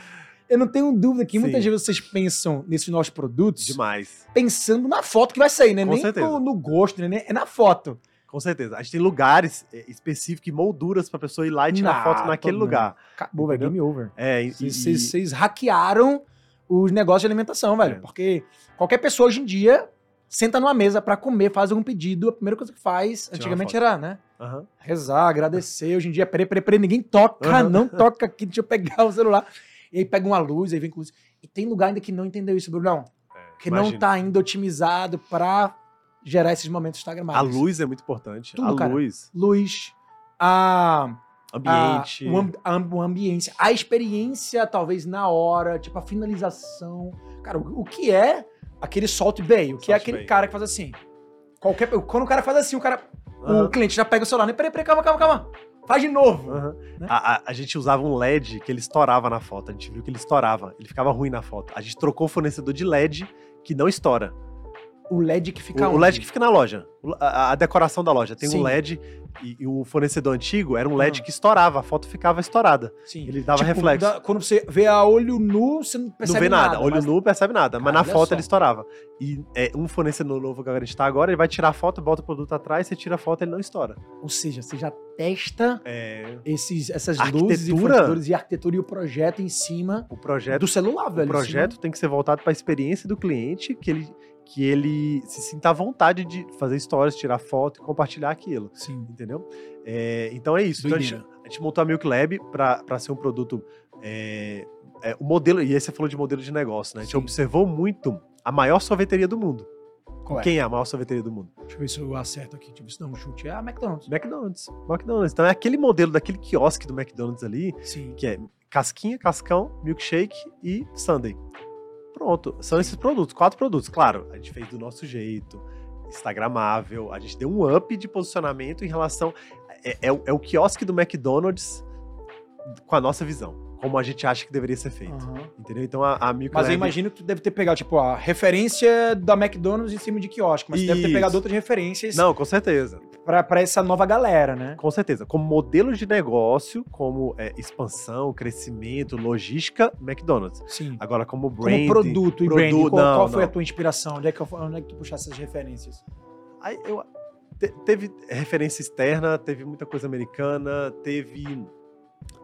Eu não tenho dúvida que muitas Sim. vezes vocês pensam nesses nossos produtos demais. pensando na foto que vai sair, né? Com Nem no, no gosto, né? É na foto. Com certeza. A gente tem lugares é, específicos e molduras pra pessoa ir lá e tirar Não, foto naquele lugar. Acabou, velho. Game over. É, Vocês- e- hackearam os negócios de alimentação, velho. É. Porque qualquer pessoa hoje em dia senta numa mesa pra comer, faz algum pedido, a primeira coisa que faz, antigamente era, né? Aham. Rezar, agradecer. Hoje em dia, peraí, peraí, peraí, ninguém toca, Aham. não toca aqui, deixa eu pegar o celular. E aí pega uma luz, aí vem com luz. E tem lugar ainda que não entendeu isso, Brunão. Que não Imagina. tá ainda otimizado pra gerar esses momentos A instagramáveis. luz é muito importante. Tudo, a cara. luz, Luz, a ambiente. a, o, a, o ambiente, a experiência, talvez na hora, tipo a finalização. Cara, o, o que é aquele salt bay? O que é Salt aquele bay. cara que faz assim? Qualquer, quando o cara faz assim, o cara, o Aham, cliente já pega o celular, né? Peraí, peraí, calma, calma, calma. Faz de novo. aham. né? A, a- a gente usava um LED que ele estourava na foto. A gente viu que ele estourava. Ele ficava ruim na foto. A gente trocou o fornecedor de LED que não estoura. O LED que fica O, o? LED que fica na loja. O- A, a decoração da loja. Tem Sim. um LED e, e o fornecedor antigo era um LED Ah. que estourava. A foto ficava estourada. Sim. Ele dava Tipo, reflexo. dá- quando você vê a olho nu, você não percebe não vê nada. Olho mas- nu percebe nada. Mas Cara, na olha foto só. ele estourava. E é, um fornecedor novo que a gente tá agora, ele vai tirar a foto, bota o produto atrás, você tira a foto ele não estoura. Ou seja, você já testa É, esses, essas luzes e e arquitetura e o projeto em cima o projeto do celular, O velho. projeto tem que ser voltado para a experiência do cliente, que ele, que ele se sinta à vontade de fazer stories, tirar foto e compartilhar aquilo, Sim. entendeu? É, então é isso. Então a, gente, a gente montou a Milk Lab para ser um produto. É, é, o modelo, e aí você falou de modelo de negócio, né? A gente Sim. observou muito a maior sorveteria do mundo. Qual é? Quem é a maior sorveteria do mundo? Deixa eu ver se eu acerto aqui. Deixa eu ver se dá um chute. É a McDonald's. McDonald's. McDonald's. Então é aquele modelo daquele quiosque do McDonald's ali, Sim. que é casquinha, cascão, milkshake e sundae. Pronto, são esses produtos, quatro produtos. Claro, a gente fez do nosso jeito, instagramável, a gente deu um up de posicionamento em relação... É, é é o quiosque do McDonald's com a nossa visão, como a gente acha que deveria ser feito. Aham. Entendeu? Então a, a Milk Mas eu imagino que tu deve ter pegado, tipo, a referência da McDonald's em cima de quiosque. Mas tu deve ter pegado outras referências Não, com certeza. pra, pra essa nova galera, né? Com certeza. Como modelo de negócio, como é, expansão, crescimento, logística, McDonald's. Sim. Agora, como Como branding... produto e branding, qual, não, qual foi não. a tua inspiração? Onde é que, eu- onde é que tu puxaste essas referências? Aí eu, te- teve referência externa, teve muita coisa americana, teve.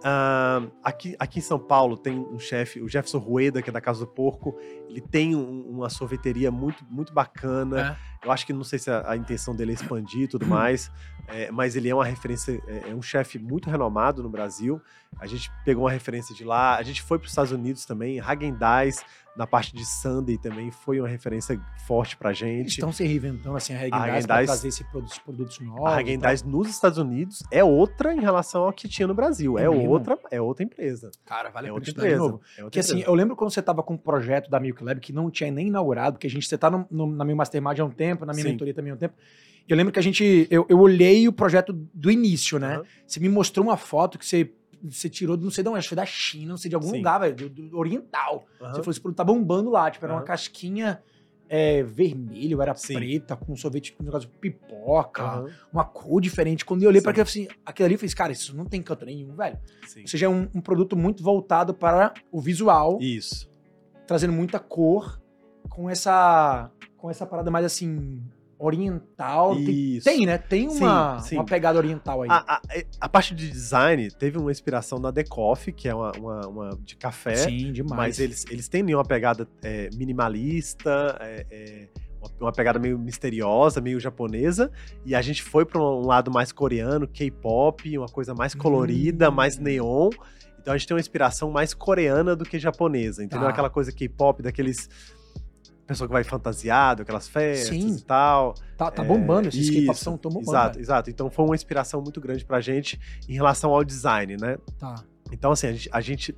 Ah, aqui, aqui em São Paulo tem um chefe, o Jefferson Rueda, que é da Casa do Porco. Ele tem um- uma sorveteria muito, muito bacana. Eu acho que não sei se a, a intenção dele é expandir e tudo mais, é, mas ele é uma referência, é, é um chefe muito renomado no Brasil. A gente pegou uma referência de lá, a gente foi para os Estados Unidos também, Häagen-Dazs, na parte de Sunday também, foi uma referência forte pra Eles gente. estão se reinventando, assim, a Häagen-Dazs pra Häagen-Dazs- trazer esses produtos, produtos novos. A Häagen-Dazs nos Estados Unidos é outra em relação ao que tinha no Brasil. É É, outra, é outra empresa. Cara, vale é a pena outra estudar de empresa. novo. É outra Porque assim, empresa. eu lembro quando você tava com um projeto da Milk Lab que não tinha nem inaugurado, porque a gente, você tá no, no- na minha Mastermind há um tempo, na minha Sim. mentoria também há um tempo. E eu lembro que a gente, eu, eu olhei o projeto do início, né? Aham. Você me mostrou uma foto que você, você tirou, não sei de onde, acho que foi da China, não sei, de algum Sim. lugar, velho, do, do oriental. Aham. Você falou, esse produto tá bombando lá, tipo, era uma casquinha é, vermelho, era Sim. preta, com sorvete, com um negócio de pipoca, Aham. uma cor diferente. Quando eu olhei pra Sim. aquilo, assim, aquilo ali, eu falei, cara, isso não tem canto nenhum, velho. Sim. Ou seja, é um, um produto muito voltado para o visual, Isso. trazendo muita cor, com essa, com essa parada mais assim, oriental. Tem, Isso. tem, né? Tem uma, Sim, sim. uma pegada oriental aí. A, a- a parte de design teve uma inspiração na The Coffee, que é uma, uma- uma de café. Sim, demais. Mas eles, eles têm uma pegada é, minimalista, é, é, uma, uma pegada meio misteriosa, meio japonesa. E a gente foi para um lado mais coreano, K-pop, uma coisa mais colorida, Hum. mais neon. Então a gente tem uma inspiração mais coreana do que japonesa, entendeu? Tá. Aquela coisa K-pop, daqueles. Pessoa que vai fantasiado, aquelas festas Sim. e tal. Tá, tá É, bombando, K-pop isso, são tão bombando. Exato, velho. exato. Então foi uma inspiração muito grande pra gente em relação ao design, né? Tá. Então, assim, a gente. a gente-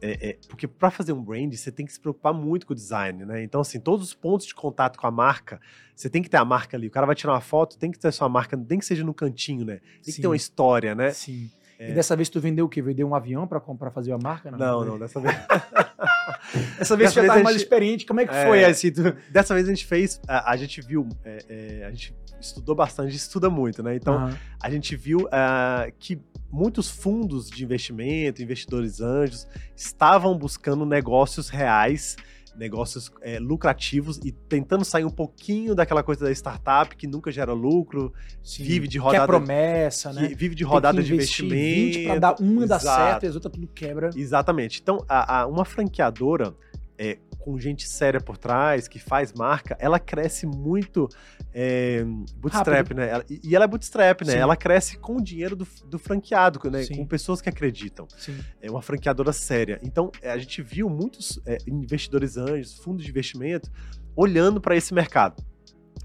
é- é- porque para fazer um brand, você tem que se preocupar muito com o design, né? Então, assim, todos os pontos de contato com a marca, você tem que ter a marca ali. O cara vai tirar uma foto, tem que ter a sua marca, nem que seja no cantinho, né? Tem Sim. que ter uma história, né? Sim. É. E dessa vez tu vendeu o quê? Vendeu um avião pra comprar, fazer a marca? Não, não, dessa vez. Dessa vez Dessa você já tava a mais gente- experiente. Como é que É. foi assim? Tu... dessa vez a gente fez. A, a gente viu. é, é, a gente estudou bastante, a gente estuda muito, né? Então, Aham. a gente viu ah, que muitos fundos de investimento, investidores anjos, estavam buscando negócios reais, negócios eh, lucrativos e tentando sair um pouquinho daquela coisa da startup que nunca gera lucro, Sim. vive de Que é rodada- promessa, né? vive de rodada de investimento. 20 pra dar uma dar Exato. certo e as outras tudo quebra. Exatamente. Então, a- a- uma franqueadora é, com gente séria por trás, que faz marca, ela cresce muito é, bootstrap, né? Ela- e ela é bootstrap, né? Sim. Ela cresce com o dinheiro do, do franqueado, né? Sim. Com pessoas que acreditam. Sim. É uma franqueadora séria. Então, é, a gente viu muitos é, investidores anjos, fundos de investimento, olhando para esse mercado.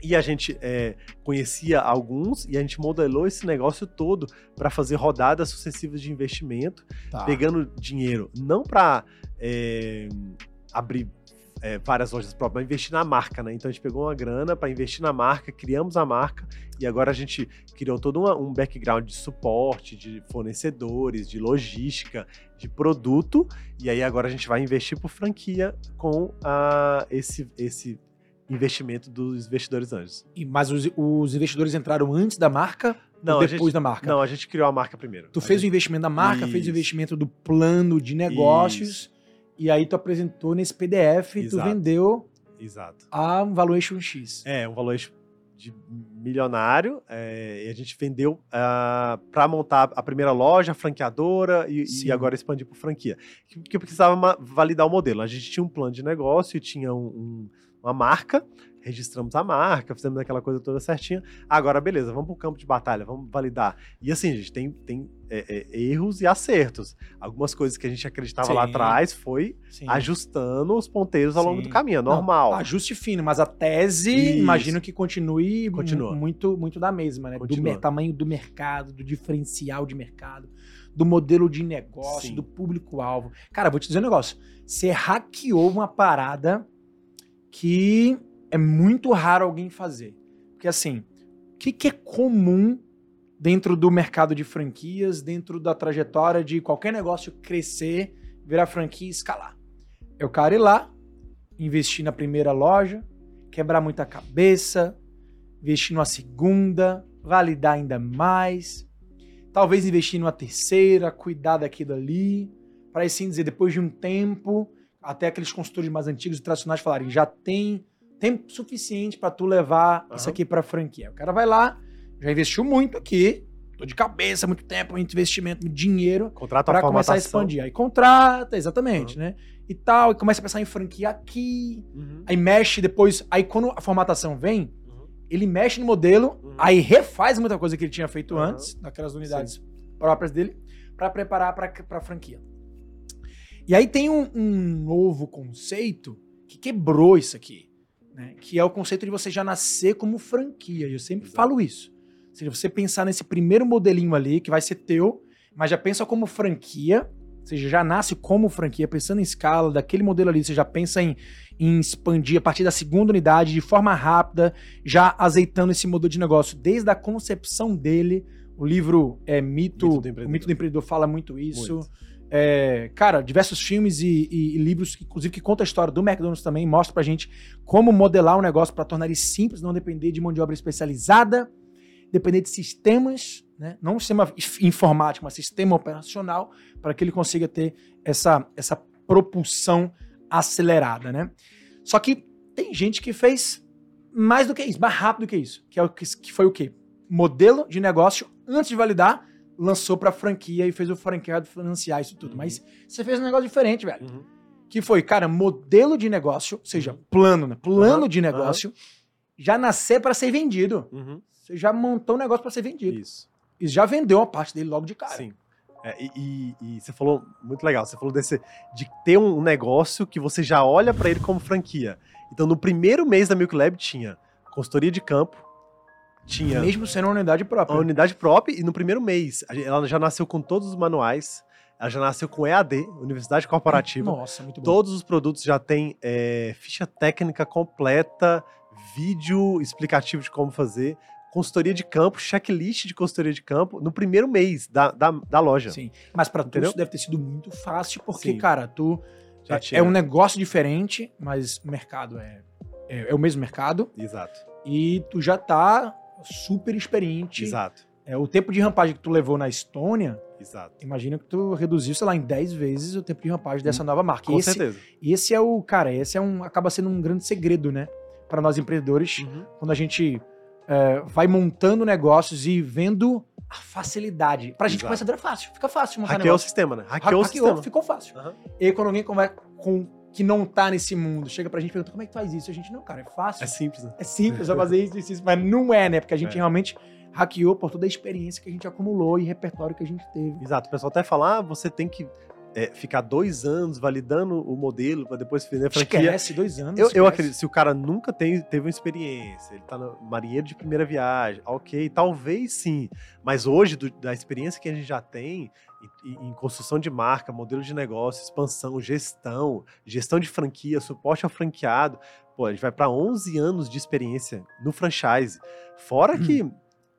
E a gente é, conhecia alguns e a gente modelou esse negócio todo para fazer rodadas sucessivas de investimento Tá. pegando dinheiro não para abrir é, várias lojas próprias, mas investir na marca, né? Então a gente pegou uma grana para investir na marca, criamos a marca e agora a gente criou todo uma- um background de suporte, de fornecedores, de logística, de produto e aí agora a gente vai investir por franquia com a, esse, esse investimento dos investidores anjos. E- mas os, os investidores entraram antes da marca Não, depois gente, da marca? não, a gente criou a marca primeiro. Tu A fez o gente- investimento da marca, fez o Isso. investimento do plano de negócios e aí tu apresentou nesse PDF e tu vendeu Exato. a um valuation X. É, um valor de milionário. é, e a gente vendeu para montar a primeira loja, a franqueadora e, e agora expandir por franquia. Que, que precisava validar o modelo. A gente tinha um plano de negócio e tinha um, um- uma marca, registramos a marca, fizemos aquela coisa toda certinha. Agora, beleza, vamos pro campo de batalha, vamos validar. E assim, gente, tem, tem é, é, erros e acertos. Algumas coisas que a gente acreditava Sim. lá atrás foi Sim. ajustando os ponteiros ao longo Sim. do caminho, é Não, normal. ajuste fino, mas a tese, Isso. imagino que continue Continua. muito muito da mesma, né? Do Continua. mer- tamanho do mercado, do diferencial de mercado, do modelo de negócio, do público-alvo. Cara, vou te dizer um negócio. Você hackeou uma parada que é muito raro alguém fazer. Porque assim, o que, que é comum dentro do mercado de franquias, dentro da trajetória de qualquer negócio crescer, virar franquia e escalar? É o cara ir lá, investir na primeira loja, quebrar muita cabeça, investir numa segunda, validar ainda mais, talvez investir numa terceira, cuidar daquilo ali, para assim dizer, depois de um tempo, até aqueles consultores mais antigos e tradicionais falarem, já tem tempo suficiente para tu levar Aham. isso aqui para franquia. O cara vai lá, já investiu muito aqui, tô de cabeça, muito tempo, muito investimento, muito dinheiro, Contrata para começar a expandir. Aí contrata, exatamente, né? E tal, e começa a pensar em franquia aqui, Uhum, aí mexe depois, aí quando a formatação vem, uhum. ele mexe no modelo, Uhum. aí refaz muita coisa que ele tinha feito antes, naquelas unidades próprias dele, para preparar para a franquia. E aí tem um, um novo conceito que quebrou isso aqui, né? que é o conceito de você já nascer como franquia. E eu sempre Exato. falo isso. Ou seja, você pensar nesse primeiro modelinho ali, que vai ser teu, mas já pensa como franquia, ou seja, já nasce como franquia, pensando em escala, daquele modelo ali, você já pensa em, em expandir a partir da segunda unidade de forma rápida, já azeitando esse modelo de negócio desde a concepção dele. O livro é Mito, Mito do o Empreendedor. Mito do Empreendedor fala muito isso. Muito. É, cara, diversos filmes e, e- e livros, inclusive que contam a história do McDonald's também, mostra pra gente como modelar um negócio para tornar ele simples, não depender de mão de obra especializada, depender de sistemas, né? não um sistema informático, mas sistema operacional, para que ele consiga ter essa, essa propulsão acelerada. Né? Só que tem gente que fez mais do que isso, mais rápido que isso, que, é o que, que foi o quê? Modelo de negócio, antes de validar, lançou pra franquia e fez o franqueado financiar isso tudo. Uhum. Mas você fez um negócio diferente, velho. Uhum. Que foi, cara, modelo de negócio, ou seja, Uhum. plano, né? Plano de negócio, já nascer pra ser vendido. Uhum. Você já montou um negócio pra ser vendido. Isso. E já vendeu uma parte dele logo de cara. Sim. É, e, e- e você falou muito legal. Você falou desse de ter um negócio que você já olha pra ele como franquia. Então, no primeiro mês da Milk Lab tinha consultoria de campo, tinha Mesmo sendo uma unidade própria. a unidade própria e no primeiro mês ela já nasceu com todos os manuais. Ela já nasceu com EAD, Universidade Corporativa. Nossa, muito bom. Todos os produtos já têm é, ficha técnica completa, vídeo explicativo de como fazer, consultoria de campo, checklist de consultoria de campo no primeiro mês da, da, da loja. Sim. Mas pra tu isso deve ter sido muito fácil, porque, Sim. cara, tu. É, é um negócio diferente, mas o mercado é, é, é o mesmo mercado. Exato, E tu já tá super experiente. exato, É, o tempo de rampagem que tu levou na Estônia, exato. imagina que tu reduziu, sei lá, em 10 vezes o tempo de rampagem dessa nova marca. Com esse, certeza. esse é o, cara, esse é um, acaba sendo um grande segredo, né? Para nós empreendedores, Uhum. quando a gente é, vai montando negócios e vendo a facilidade. Pra gente Exato. começar a virar fácil, fica fácil montar Hackeou o negócio. sistema, né? Ha- Hackeou o hackeou, sistema. ficou fácil. Aham. E aí quando alguém conversa com que não tá nesse mundo, chega pra gente e pergunta como é que faz isso? A gente, não, cara, é fácil. É simples, né? É simples só fazer isso, isso, isso, mas não é, né? Porque a gente É. realmente hackeou por toda a experiência que a gente acumulou e repertório que a gente teve. Exato. O pessoal até fala, ah, você tem que é, ficar dois anos validando o modelo para depois vender a franquia. Esquece, dois anos. Eu, eu acredito, se o cara nunca tem, teve uma experiência, ele tá no marinheiro de primeira viagem, ok, talvez sim. Mas hoje, do- da experiência que a gente já tem em, em construção de marca, modelo de negócio, expansão, gestão, gestão de franquia, suporte ao franqueado, pô, a gente vai para 11 anos de experiência no franchise. Fora que,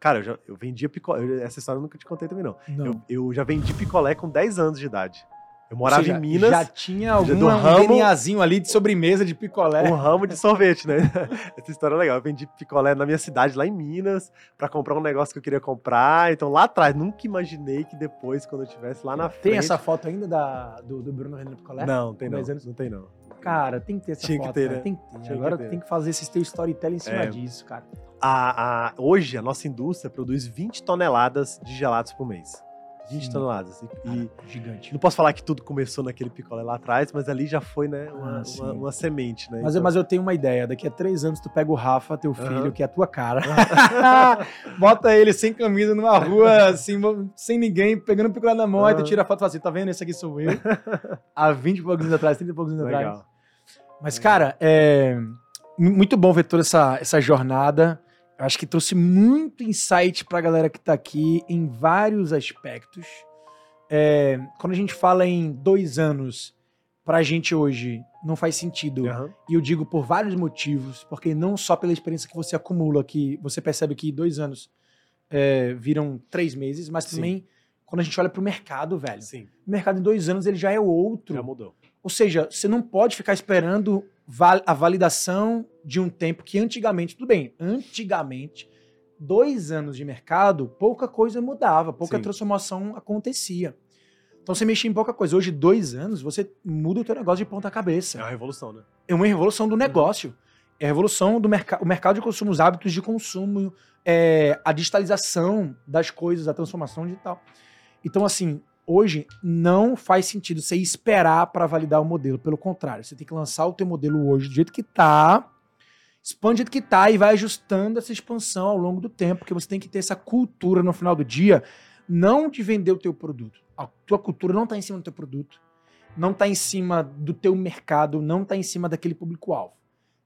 cara, eu, já, eu vendia picolé, essa história eu nunca te contei também não. Não. Eu, eu já vendi picolé com 10 anos de idade. Eu morava seja, em Minas Já tinha algum do um ramo- DNAzinho ali de sobremesa de picolé. um ramo de sorvete, né? Essa história é legal. Eu vendi picolé na minha cidade, lá em Minas, pra comprar um negócio que eu queria comprar. Então, lá atrás, nunca imaginei que depois, quando eu estivesse lá na frente... Tem essa foto ainda da, do, do Bruno vendendo picolé? Não, tem não. 10 anos? Não tem não. Cara, tem que ter essa Tinha que foto. ter, cara, né? Tem que ter. Tinha que Agora ter. tem que fazer esse teu storytelling em cima É. disso, cara. A, a- hoje, a nossa indústria produz 20 toneladas de gelados por mês. 20 Sim. toneladas. E, e Gigante. não posso falar que tudo começou naquele picolé lá atrás, mas ali já foi, né, uma, Ah, uma, uma semente, né? Mas, eu- mas eu tenho uma ideia. Daqui a três anos tu pega o Rafa, teu filho, Aham. que é a tua cara. Bota ele sem camisa numa rua, assim, sem ninguém, pegando um picolé na mão, aí tu tira a foto e fala assim, tá vendo? Esse aqui sou eu. Há 20 e poucos anos atrás, 30 e poucos anos atrás. Legal. Mas, cara, é mu- muito bom ver toda essa, essa jornada. Acho que trouxe muito insight pra galera que tá aqui em vários aspectos. É, quando a gente fala em dois anos, pra gente hoje, não faz sentido. Aham. E eu digo por vários motivos, porque não só pela experiência que você acumula, que você percebe que dois anos é, viram três meses, mas Sim. também quando a gente olha pro mercado, velho. Sim, O mercado em dois anos ele já é outro. já mudou. Ou seja, você não pode ficar esperando a validação de um tempo que antigamente, tudo bem, antigamente, dois anos de mercado, pouca coisa mudava, pouca Sim. transformação acontecia. Então você mexia em pouca coisa. Hoje, dois anos, você muda o teu negócio de ponta É cabeça. uma revolução, né? É uma revolução do negócio. É a revolução do mercado, o mercado de consumo, os hábitos de consumo, é, a digitalização das coisas, a transformação digital. Então, assim, hoje não faz sentido você esperar para validar o modelo. Pelo contrário, você tem que lançar o teu modelo hoje do jeito que tá, expande do jeito que tá e vai ajustando essa expansão ao longo do tempo, porque você tem que ter essa cultura no final do dia, não de vender o teu produto. A tua cultura não está em cima do teu produto, não está em cima do teu mercado, não está em cima daquele público-alvo.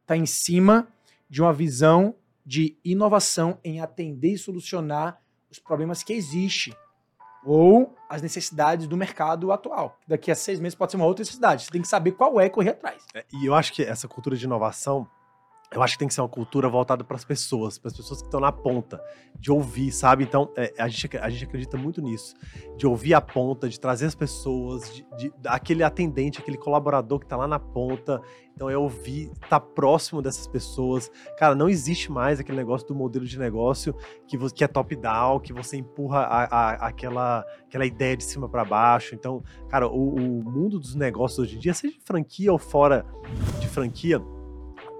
Está em cima de uma visão de inovação em atender e solucionar os problemas que existem ou as necessidades do mercado atual. Daqui a seis meses pode ser uma outra necessidade. Você tem que saber qual é e correr atrás. É, E eu acho que essa cultura de inovação, eu acho que tem que ser uma cultura voltada para as pessoas, para as pessoas que estão na ponta, de ouvir, sabe? Então, é, a, gente, a gente acredita muito nisso, de ouvir a ponta, de trazer as pessoas, de, de- aquele atendente, aquele colaborador que está lá na ponta. Então, é ouvir, estar próximo dessas pessoas. Cara, não existe mais aquele negócio do modelo de negócio que, vo- que é top-down, que você empurra a- a- aquela, aquela ideia de cima para baixo. Então, cara, o, o mundo dos negócios hoje em dia, seja de franquia ou fora de franquia,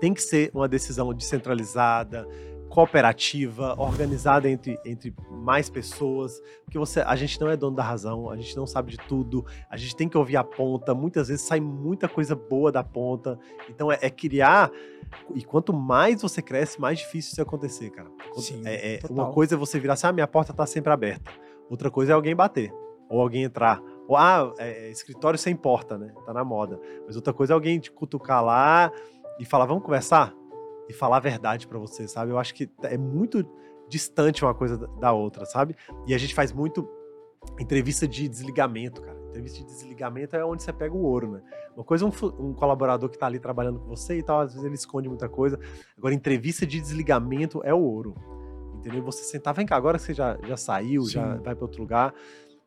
tem que ser uma decisão descentralizada, cooperativa, organizada entre, entre mais pessoas, porque você, a gente não é dono da razão, a gente não sabe de tudo, a gente tem que ouvir a ponta, muitas vezes sai muita coisa boa da ponta, então é, é criar, e quanto mais você cresce, mais difícil isso acontecer, cara. Sim, é, é- total. uma coisa é você virar assim, ah, minha porta tá sempre aberta, outra coisa é alguém bater, ou alguém entrar, ou ah, é, escritório sem porta, né, tá na moda, mas outra coisa é alguém te cutucar lá, e falar, vamos conversar? E falar a verdade pra você, sabe? Eu acho que é muito distante uma coisa da- outra, sabe? E a gente faz muito entrevista de desligamento, cara. Entrevista de desligamento é onde você pega o ouro, né? Uma coisa é um, um colaborador que tá ali trabalhando com você e tal, às vezes ele esconde muita coisa. Agora, entrevista de desligamento é o ouro. Entendeu? Você sentar, vem cá, agora que você já, já saiu, já Sim. vai para outro lugar.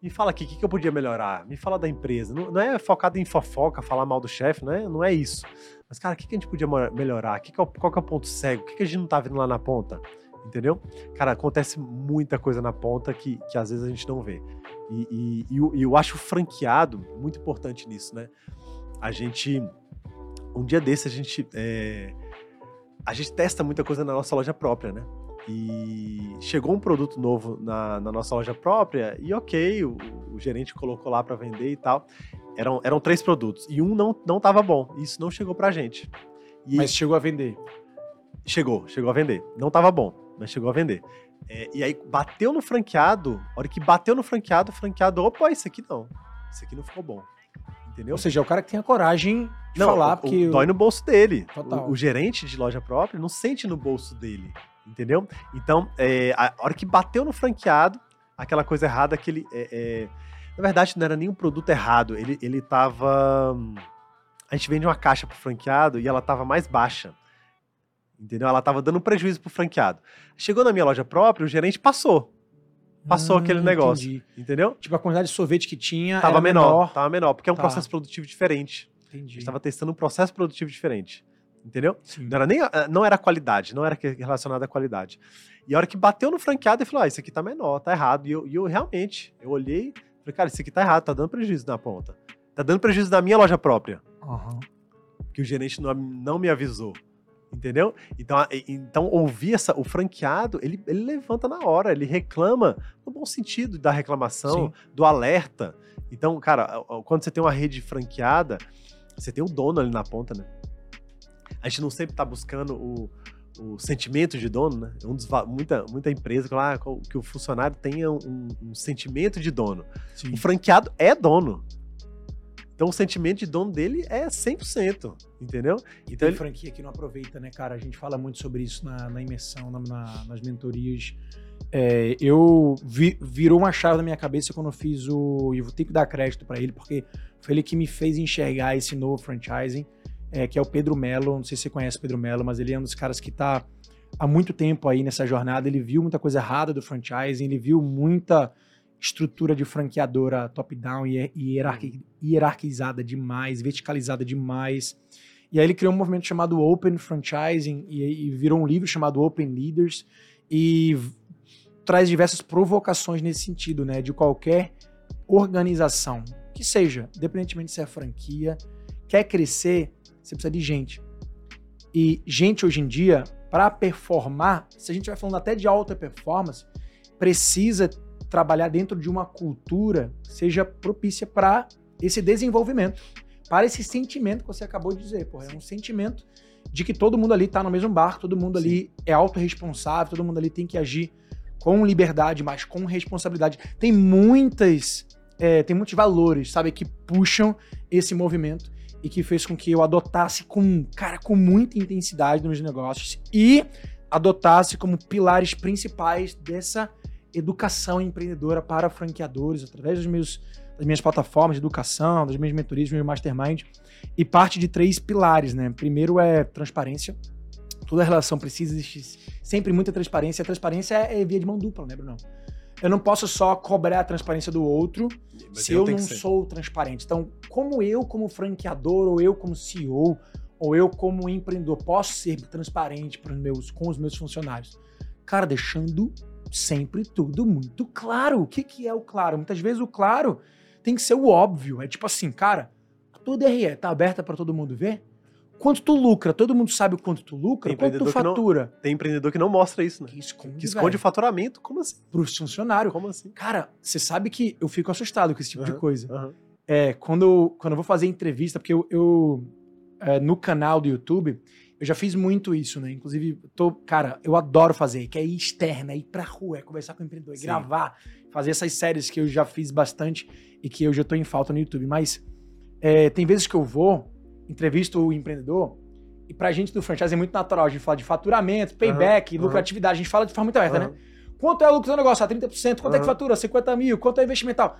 Me fala aqui, o que, que eu podia melhorar? Me fala da empresa. Não, não é focado em fofoca, falar mal do chefe, não é, não é isso. Mas, cara, o que, que a gente podia melhorar? Que que é qual que é o ponto cego? O que, que a gente não tá vendo lá na ponta? Entendeu? Cara, acontece muita coisa na ponta que, que às vezes a gente não vê. E, e- e eu- eu acho o franqueado muito importante nisso, né? A gente. Um dia desse a gente. é, a gente testa muita coisa na nossa loja própria, né? E chegou um produto novo na, na nossa loja própria e ok, o, o gerente colocou lá para vender e tal. Eram, eram três produtos e um não, não tava bom. Isso não chegou pra gente. E Mas chegou a vender. chegou, chegou a vender. Não tava bom, mas chegou a vender. É, e aí bateu no franqueado, a hora que bateu no franqueado, o franqueado, opa, isso aqui não. Isso aqui não ficou bom. Entendeu? Ou seja, é o cara que tem a coragem de Não, falar, o- o- porque... dói no bolso dele. O, o gerente de loja própria não sente no bolso dele, entendeu? Então, é, a hora que bateu no franqueado, aquela coisa errada que ele. é, é, na verdade, não era nem um produto errado, ele, ele tava. A gente vende uma caixa pro franqueado e ela tava mais baixa. Entendeu? Ela tava dando prejuízo pro franqueado. Chegou na minha loja própria, o gerente passou. Passou Hum, aquele negócio. entendi. Entendeu? Tipo, a quantidade de sorvete que tinha Tava menor, menor. Tava menor, porque é um Tá. processo produtivo diferente. A Entendi. gente tava testando um processo produtivo diferente. Entendeu? Sim. Não era nem a- não era a qualidade, não era relacionado à qualidade. E a hora que bateu no franqueado, ele falou: ah, isso aqui tá menor, tá errado. E eu, e eu realmente, eu olhei, falei, cara, isso aqui tá errado, tá dando prejuízo na ponta. Tá dando prejuízo na minha loja própria, Aham. que o gerente não, não me avisou. Entendeu? Então, então ouvir essa, o franqueado, ele, ele levanta na hora, ele reclama no bom sentido da reclamação, Sim. do alerta. Então, cara, quando você tem uma rede franqueada, você tem o dono ali na ponta, né? A gente não sempre tá buscando o, o sentimento de dono, né? Um dos, muita, muita empresa que, lá, que o funcionário tenha um, um sentimento de dono. Sim. O franqueado é dono. Então o sentimento de dono dele é 100%, entendeu? E Então tem ele, franquia que não aproveita, né, cara? A gente fala muito sobre isso na, na imersão, na- na- nas mentorias. É, eu vi- virou uma chave na minha cabeça quando eu fiz o. E eu vou ter que dar crédito pra ele, porque foi ele que me fez enxergar esse novo franchising, é, que é o Pedro Melo. Não sei se você conhece o Pedro Melo, mas ele é um dos caras que tá há muito tempo aí nessa jornada. Ele viu muita coisa errada do franchising, ele viu muita estrutura de franqueadora top-down e hierarqui- hierarquizada demais, verticalizada demais. E aí ele criou um movimento chamado Open Franchising e, e virou um livro chamado Open Leaders e traz diversas provocações nesse sentido, né? De qualquer organização, que seja, independentemente se é franquia, quer crescer, você precisa de gente. E gente hoje em dia, para performar, se a gente vai falando até de alta performance, precisa trabalhar dentro de uma cultura que seja propícia para esse desenvolvimento, para esse sentimento que você acabou de dizer. Porra, é um sentimento de que todo mundo ali está no mesmo barco, todo mundo ali é autorresponsável, todo mundo ali tem que agir com liberdade, mas com responsabilidade. Tem muitas, é, tem muitos valores, sabe, que puxam esse movimento e que fez com que eu adotasse com, cara, com muita intensidade nos negócios e adotasse como pilares principais dessa educação empreendedora para franqueadores através dos meus, das minhas plataformas de educação, das minhas mentorias, do meu mastermind e parte de três pilares, né? Primeiro é transparência. Toda relação precisa existir sempre muita transparência. A transparência é, é via de mão dupla, né, Bruno? Eu não posso só cobrar a transparência do outro Mas se eu tenho não sou transparente. Então, como eu, como franqueador, ou eu, como CEO, ou eu, como empreendedor, posso ser transparente meus, com os meus funcionários? Cara, deixando sempre tudo muito claro. O que, que é o claro? Muitas vezes o claro tem que ser o óbvio. É tipo assim, cara, a tua DRE tá aberta para todo mundo ver? Quanto tu lucra? Todo mundo sabe o quanto tu lucra? Quanto tu que não- fatura? Tem empreendedor que não mostra isso, né? Que esconde, Que esconde o faturamento. Como assim? pros funcionários. Como assim? Cara, você sabe que eu fico assustado com esse tipo de Aham. coisa. Aham. É, quando, eu- quando eu vou fazer entrevista, porque eu, eu, é, no canal do YouTube, eu já fiz muito isso, né? Inclusive, tô, cara, eu adoro fazer, que é ir externa, ir pra rua, é conversar com o empreendedor, é gravar, fazer essas séries que eu já fiz bastante e que hoje eu tô em falta no YouTube. Mas é, tem vezes que eu vou, entrevisto o empreendedor, e pra gente do franchise é muito natural a gente falar de faturamento, payback, aham. lucratividade, a gente fala de forma muito aberta, Aham. né? Quanto é o lucro do negócio? Ah, 30%. Quanto é que fatura? 50 mil. Quanto é investimental?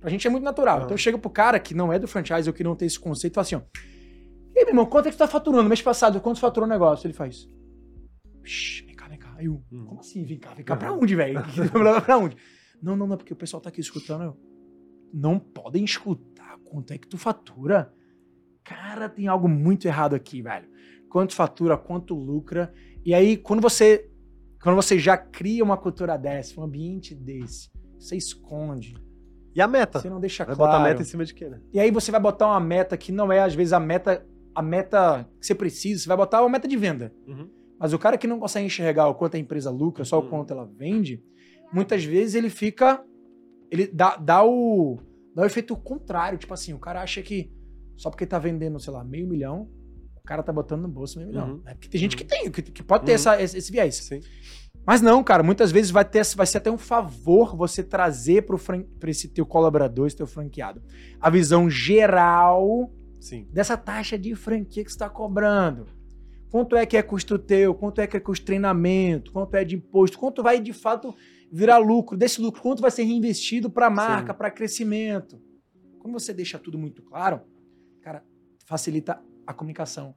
Pra gente é muito natural. Então eu chego pro cara que não é do franchise ou que não tem esse conceito e fala assim, ó. E aí, meu irmão, quanto é que tu tá faturando? Mês passado, quanto faturou o negócio? Ele faz. Vem cá, vem cá. Aí eu, Hum. como assim? Vem cá, vem cá. Pra onde, velho? pra onde? Não, não, não, porque o pessoal tá aqui escutando. Eu, não podem escutar quanto é que tu fatura. Cara, tem algo muito errado aqui, velho. Quanto fatura, quanto lucra. E aí, quando você quando você já cria uma cultura dessa, um ambiente desse, você esconde, E a meta? você não deixa Vai claro. botar meta em cima de quê, né? E aí você vai botar uma meta que não é, às vezes, a meta, a meta que você precisa, você vai botar uma meta de venda. Uhum. Mas o cara que não consegue enxergar o quanto a empresa lucra, só o Uhum. quanto ela vende, muitas vezes ele fica. Ele dá, dá, o, dá o efeito contrário. Tipo assim, o cara acha que só porque tá vendendo, sei lá, meio milhão, o cara tá botando no bolso meio milhão. Uhum. É porque tem gente Uhum. que tem, que, que pode ter Uhum. essa, esse, esse viés. Sim. Mas não, cara, muitas vezes vai, ter, vai ser até um favor você trazer para esse teu colaborador, esse teu franqueado, a visão geral Sim. dessa taxa de franquia que você está cobrando. Quanto é que é custo teu? Quanto é que é custo treinamento? Quanto é de imposto? Quanto vai de fato virar lucro? Desse lucro, quanto vai ser reinvestido para marca, Sim. para crescimento? Quando você deixa tudo muito claro, facilita a comunicação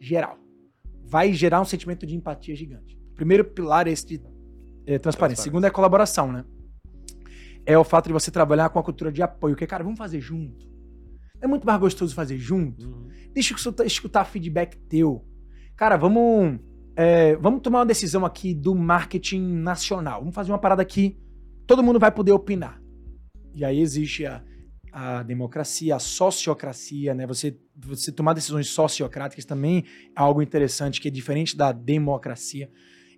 geral. Vai gerar um sentimento de empatia gigante. Primeiro pilar é esse de é, transparência. Transparência. Segundo é colaboração, né? É o fato de você trabalhar com a cultura de apoio. Que, cara, vamos fazer junto. É muito mais gostoso fazer junto. Uhum. Deixa eu escutar, escutar feedback teu. Cara, vamos, é, vamos tomar uma decisão aqui do marketing nacional. Vamos fazer uma parada aqui. Todo mundo vai poder opinar. E aí existe a a democracia, a sociocracia, né? Você, você tomar decisões sociocráticas também é algo interessante, que é diferente da democracia.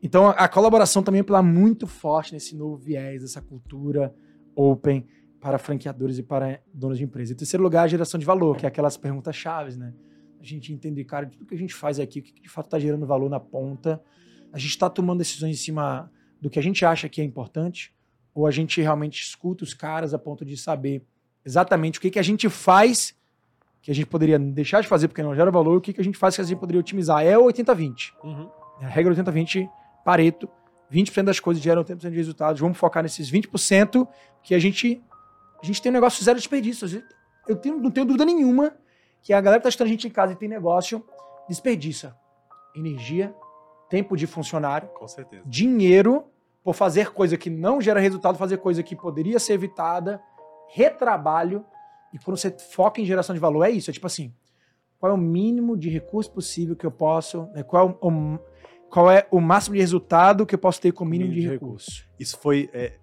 Então, a, a colaboração também é muito forte nesse novo viés, dessa cultura open para franqueadores e para donos de empresa. Em terceiro lugar, a geração de valor, que é aquelas perguntas chaves, né? A gente entender, cara, tudo que a gente faz aqui, o que de fato está gerando valor na ponta. A gente está tomando decisões em cima do que a gente acha que é importante, ou a gente realmente escuta os caras a ponto de saber exatamente o que, que a gente faz que a gente poderia deixar de fazer porque não gera valor, o que, que a gente faz que a gente poderia otimizar. É o 80-20. Uhum. É a regra 80-20, Pareto. 20% das coisas geram 80% de resultados. Vamos focar nesses 20% que a gente a gente tem um negócio zero desperdício. Eu tenho, não tenho dúvida nenhuma que a galera que está estudando a gente em casa e tem negócio desperdiça energia, tempo de funcionário, Com certeza. dinheiro por fazer coisa que não gera resultado, fazer coisa que poderia ser evitada, retrabalho. E quando você foca em geração de valor, é isso. É tipo assim, qual é o mínimo de recurso possível que eu posso, né, qual, é o, qual é o máximo de resultado que eu posso ter com o mínimo, mínimo de, de recurso. recurso. Isso foi é,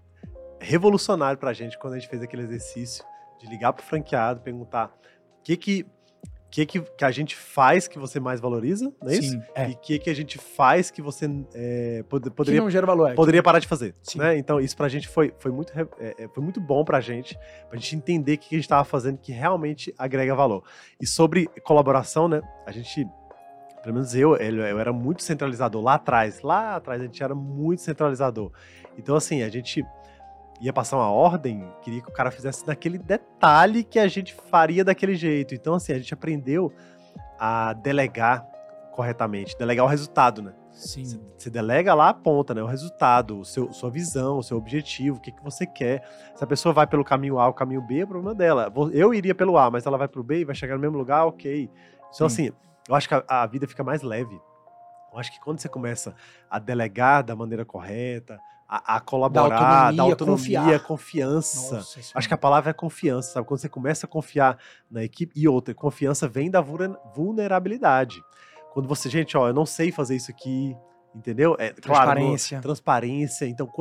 revolucionário pra gente quando a gente fez aquele exercício de ligar pro franqueado, perguntar o que que que, que, que a gente faz que você mais valoriza, não é Sim, isso? É. E o que, que a gente faz que você é, pod poderia, que não gera valor, é. poderia parar de fazer. Sim. Né? Então, isso pra gente foi, foi, muito, é, é, foi muito bom pra gente, pra gente entender o que, que a gente estava fazendo que realmente agrega valor. E sobre colaboração, né? A gente pelo menos eu, eu era muito centralizador lá atrás. Lá atrás a gente era muito centralizador. Então, assim, a gente ia passar uma ordem, queria que o cara fizesse naquele detalhe que a gente faria daquele jeito. Então, assim, a gente aprendeu a delegar corretamente, delegar o resultado, né? Sim. Você delega lá a ponta, né? O resultado, o seu, sua visão, o seu objetivo, o que, que você quer. Se a pessoa vai pelo caminho A ou caminho B, é o problema dela. Eu iria pelo A, mas ela vai pro B e vai chegar no mesmo lugar, ok. Então, Sim. assim, eu acho que a, a vida fica mais leve. Eu acho que quando você começa a delegar da maneira correta, a, a colaborar, da autonomia, da autonomia confiança. Nossa, Acho que a palavra é confiança, sabe? Quando você começa a confiar na equipe. E outra, confiança vem da vulnerabilidade. Quando você, gente, ó, eu não sei fazer isso aqui, entendeu? É, transparência. Claro, transparência. Então,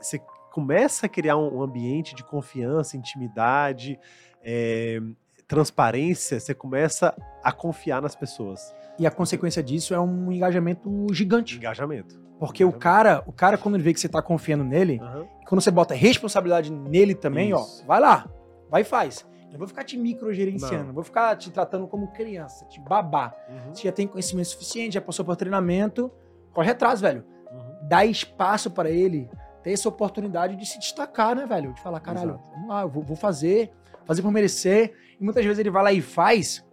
você começa a criar um ambiente de confiança, intimidade, é, transparência, você começa a confiar nas pessoas. E a consequência disso é um engajamento gigante. Engajamento. Porque o cara, o cara, quando ele vê que você tá confiando nele, uhum. quando você bota responsabilidade nele também, Isso. ó, vai lá, vai e faz. Não vou ficar te microgerenciando, não vou ficar te tratando como criança, te babar. Uhum. Você já tem conhecimento suficiente, já passou por treinamento, corre atrás, velho. Uhum. Dá espaço para ele ter essa oportunidade de se destacar, né, velho? De falar, caralho, Exato. vamos lá, eu vou, vou fazer, fazer por merecer. E muitas vezes ele vai lá e faz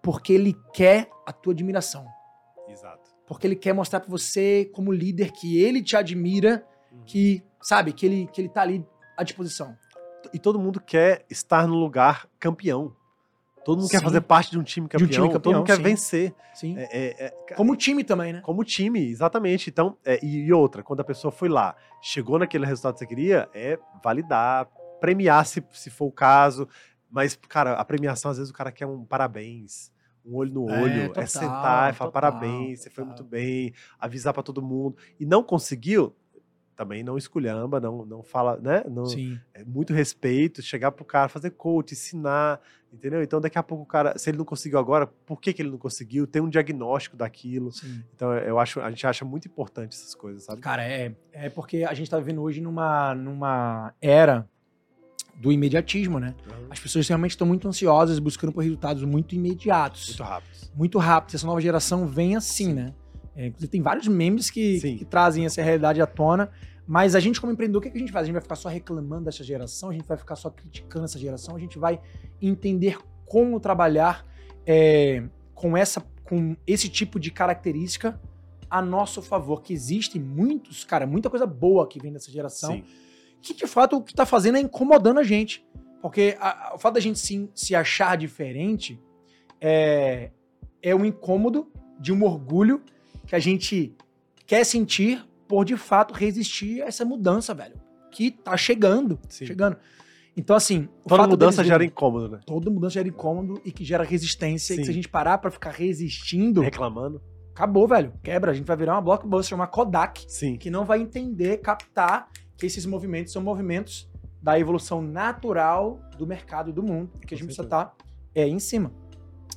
porque ele quer a tua admiração. Exato porque ele quer mostrar para você como líder que ele te admira, uhum. que, sabe, que ele, que ele tá ali à disposição. E todo mundo quer estar no lugar campeão. Todo mundo sim. quer fazer parte de um time campeão, um time campeão todo mundo quer sim. vencer. Sim. É, é, é, como time também, né? Como time, exatamente. Então, é, e outra, quando a pessoa foi lá, chegou naquele resultado que você queria, é validar, premiar se, se for o caso. Mas, cara, a premiação, às vezes o cara quer um parabéns um olho no é, olho, é, total, é sentar e falar total, parabéns, você foi muito bem, avisar para todo mundo. E não conseguiu, também não esculhamba, não, não fala, né? Não, Sim. É muito respeito, chegar pro cara, fazer coach, ensinar, entendeu? Então daqui a pouco o cara, se ele não conseguiu agora, por que, que ele não conseguiu? Tem um diagnóstico daquilo. Sim. Então eu acho, a gente acha muito importante essas coisas, sabe? Cara, é, é porque a gente tá vivendo hoje numa, numa era do imediatismo, né? Uhum. As pessoas realmente estão muito ansiosas, buscando por resultados muito imediatos. Muito rápidos. Muito rápidos. Essa nova geração vem assim, Sim. né? É, inclusive, tem vários memes que, que, trazem essa realidade à tona. Mas a gente, como empreendedor, o que, é que a gente faz? A gente vai ficar só reclamando dessa geração, a gente vai ficar só criticando essa geração, a gente vai entender como trabalhar é, com, essa, com esse tipo de característica a nosso favor. Que existem muitos, cara, muita coisa boa que vem dessa geração. Sim que de fato o que tá fazendo é incomodando a gente. Porque a, a, o fato da gente se, se achar diferente é, é um incômodo de um orgulho que a gente quer sentir por de fato resistir a essa mudança, velho. Que tá chegando. Sim. Chegando. Então, assim. Toda mudança gera incômodo, né? Toda mudança gera incômodo e que gera resistência. Sim. E que se a gente parar pra ficar resistindo. Reclamando. Acabou, velho. Quebra. A gente vai virar uma blockbuster, uma Kodak. Sim. Que não vai entender, captar esses movimentos são movimentos da evolução natural do mercado do mundo, que a gente precisa estar é, em cima.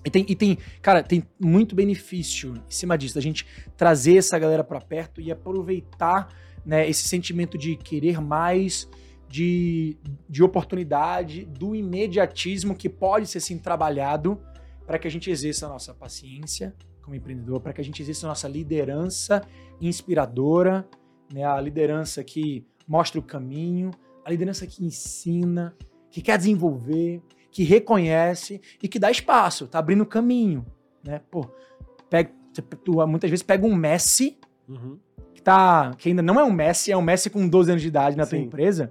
E tem, e tem, cara, tem muito benefício em cima disso, da gente trazer essa galera para perto e aproveitar né, esse sentimento de querer mais, de, de oportunidade, do imediatismo que pode ser sim trabalhado para que a gente exerça a nossa paciência como empreendedor, para que a gente exerça a nossa liderança inspiradora, né, a liderança que mostra o caminho, a liderança que ensina, que quer desenvolver, que reconhece e que dá espaço, tá abrindo caminho, né? Pô, pega, tu muitas vezes pega um Messi, uhum. que, tá, que ainda não é um Messi, é um Messi com 12 anos de idade na Sim. tua empresa,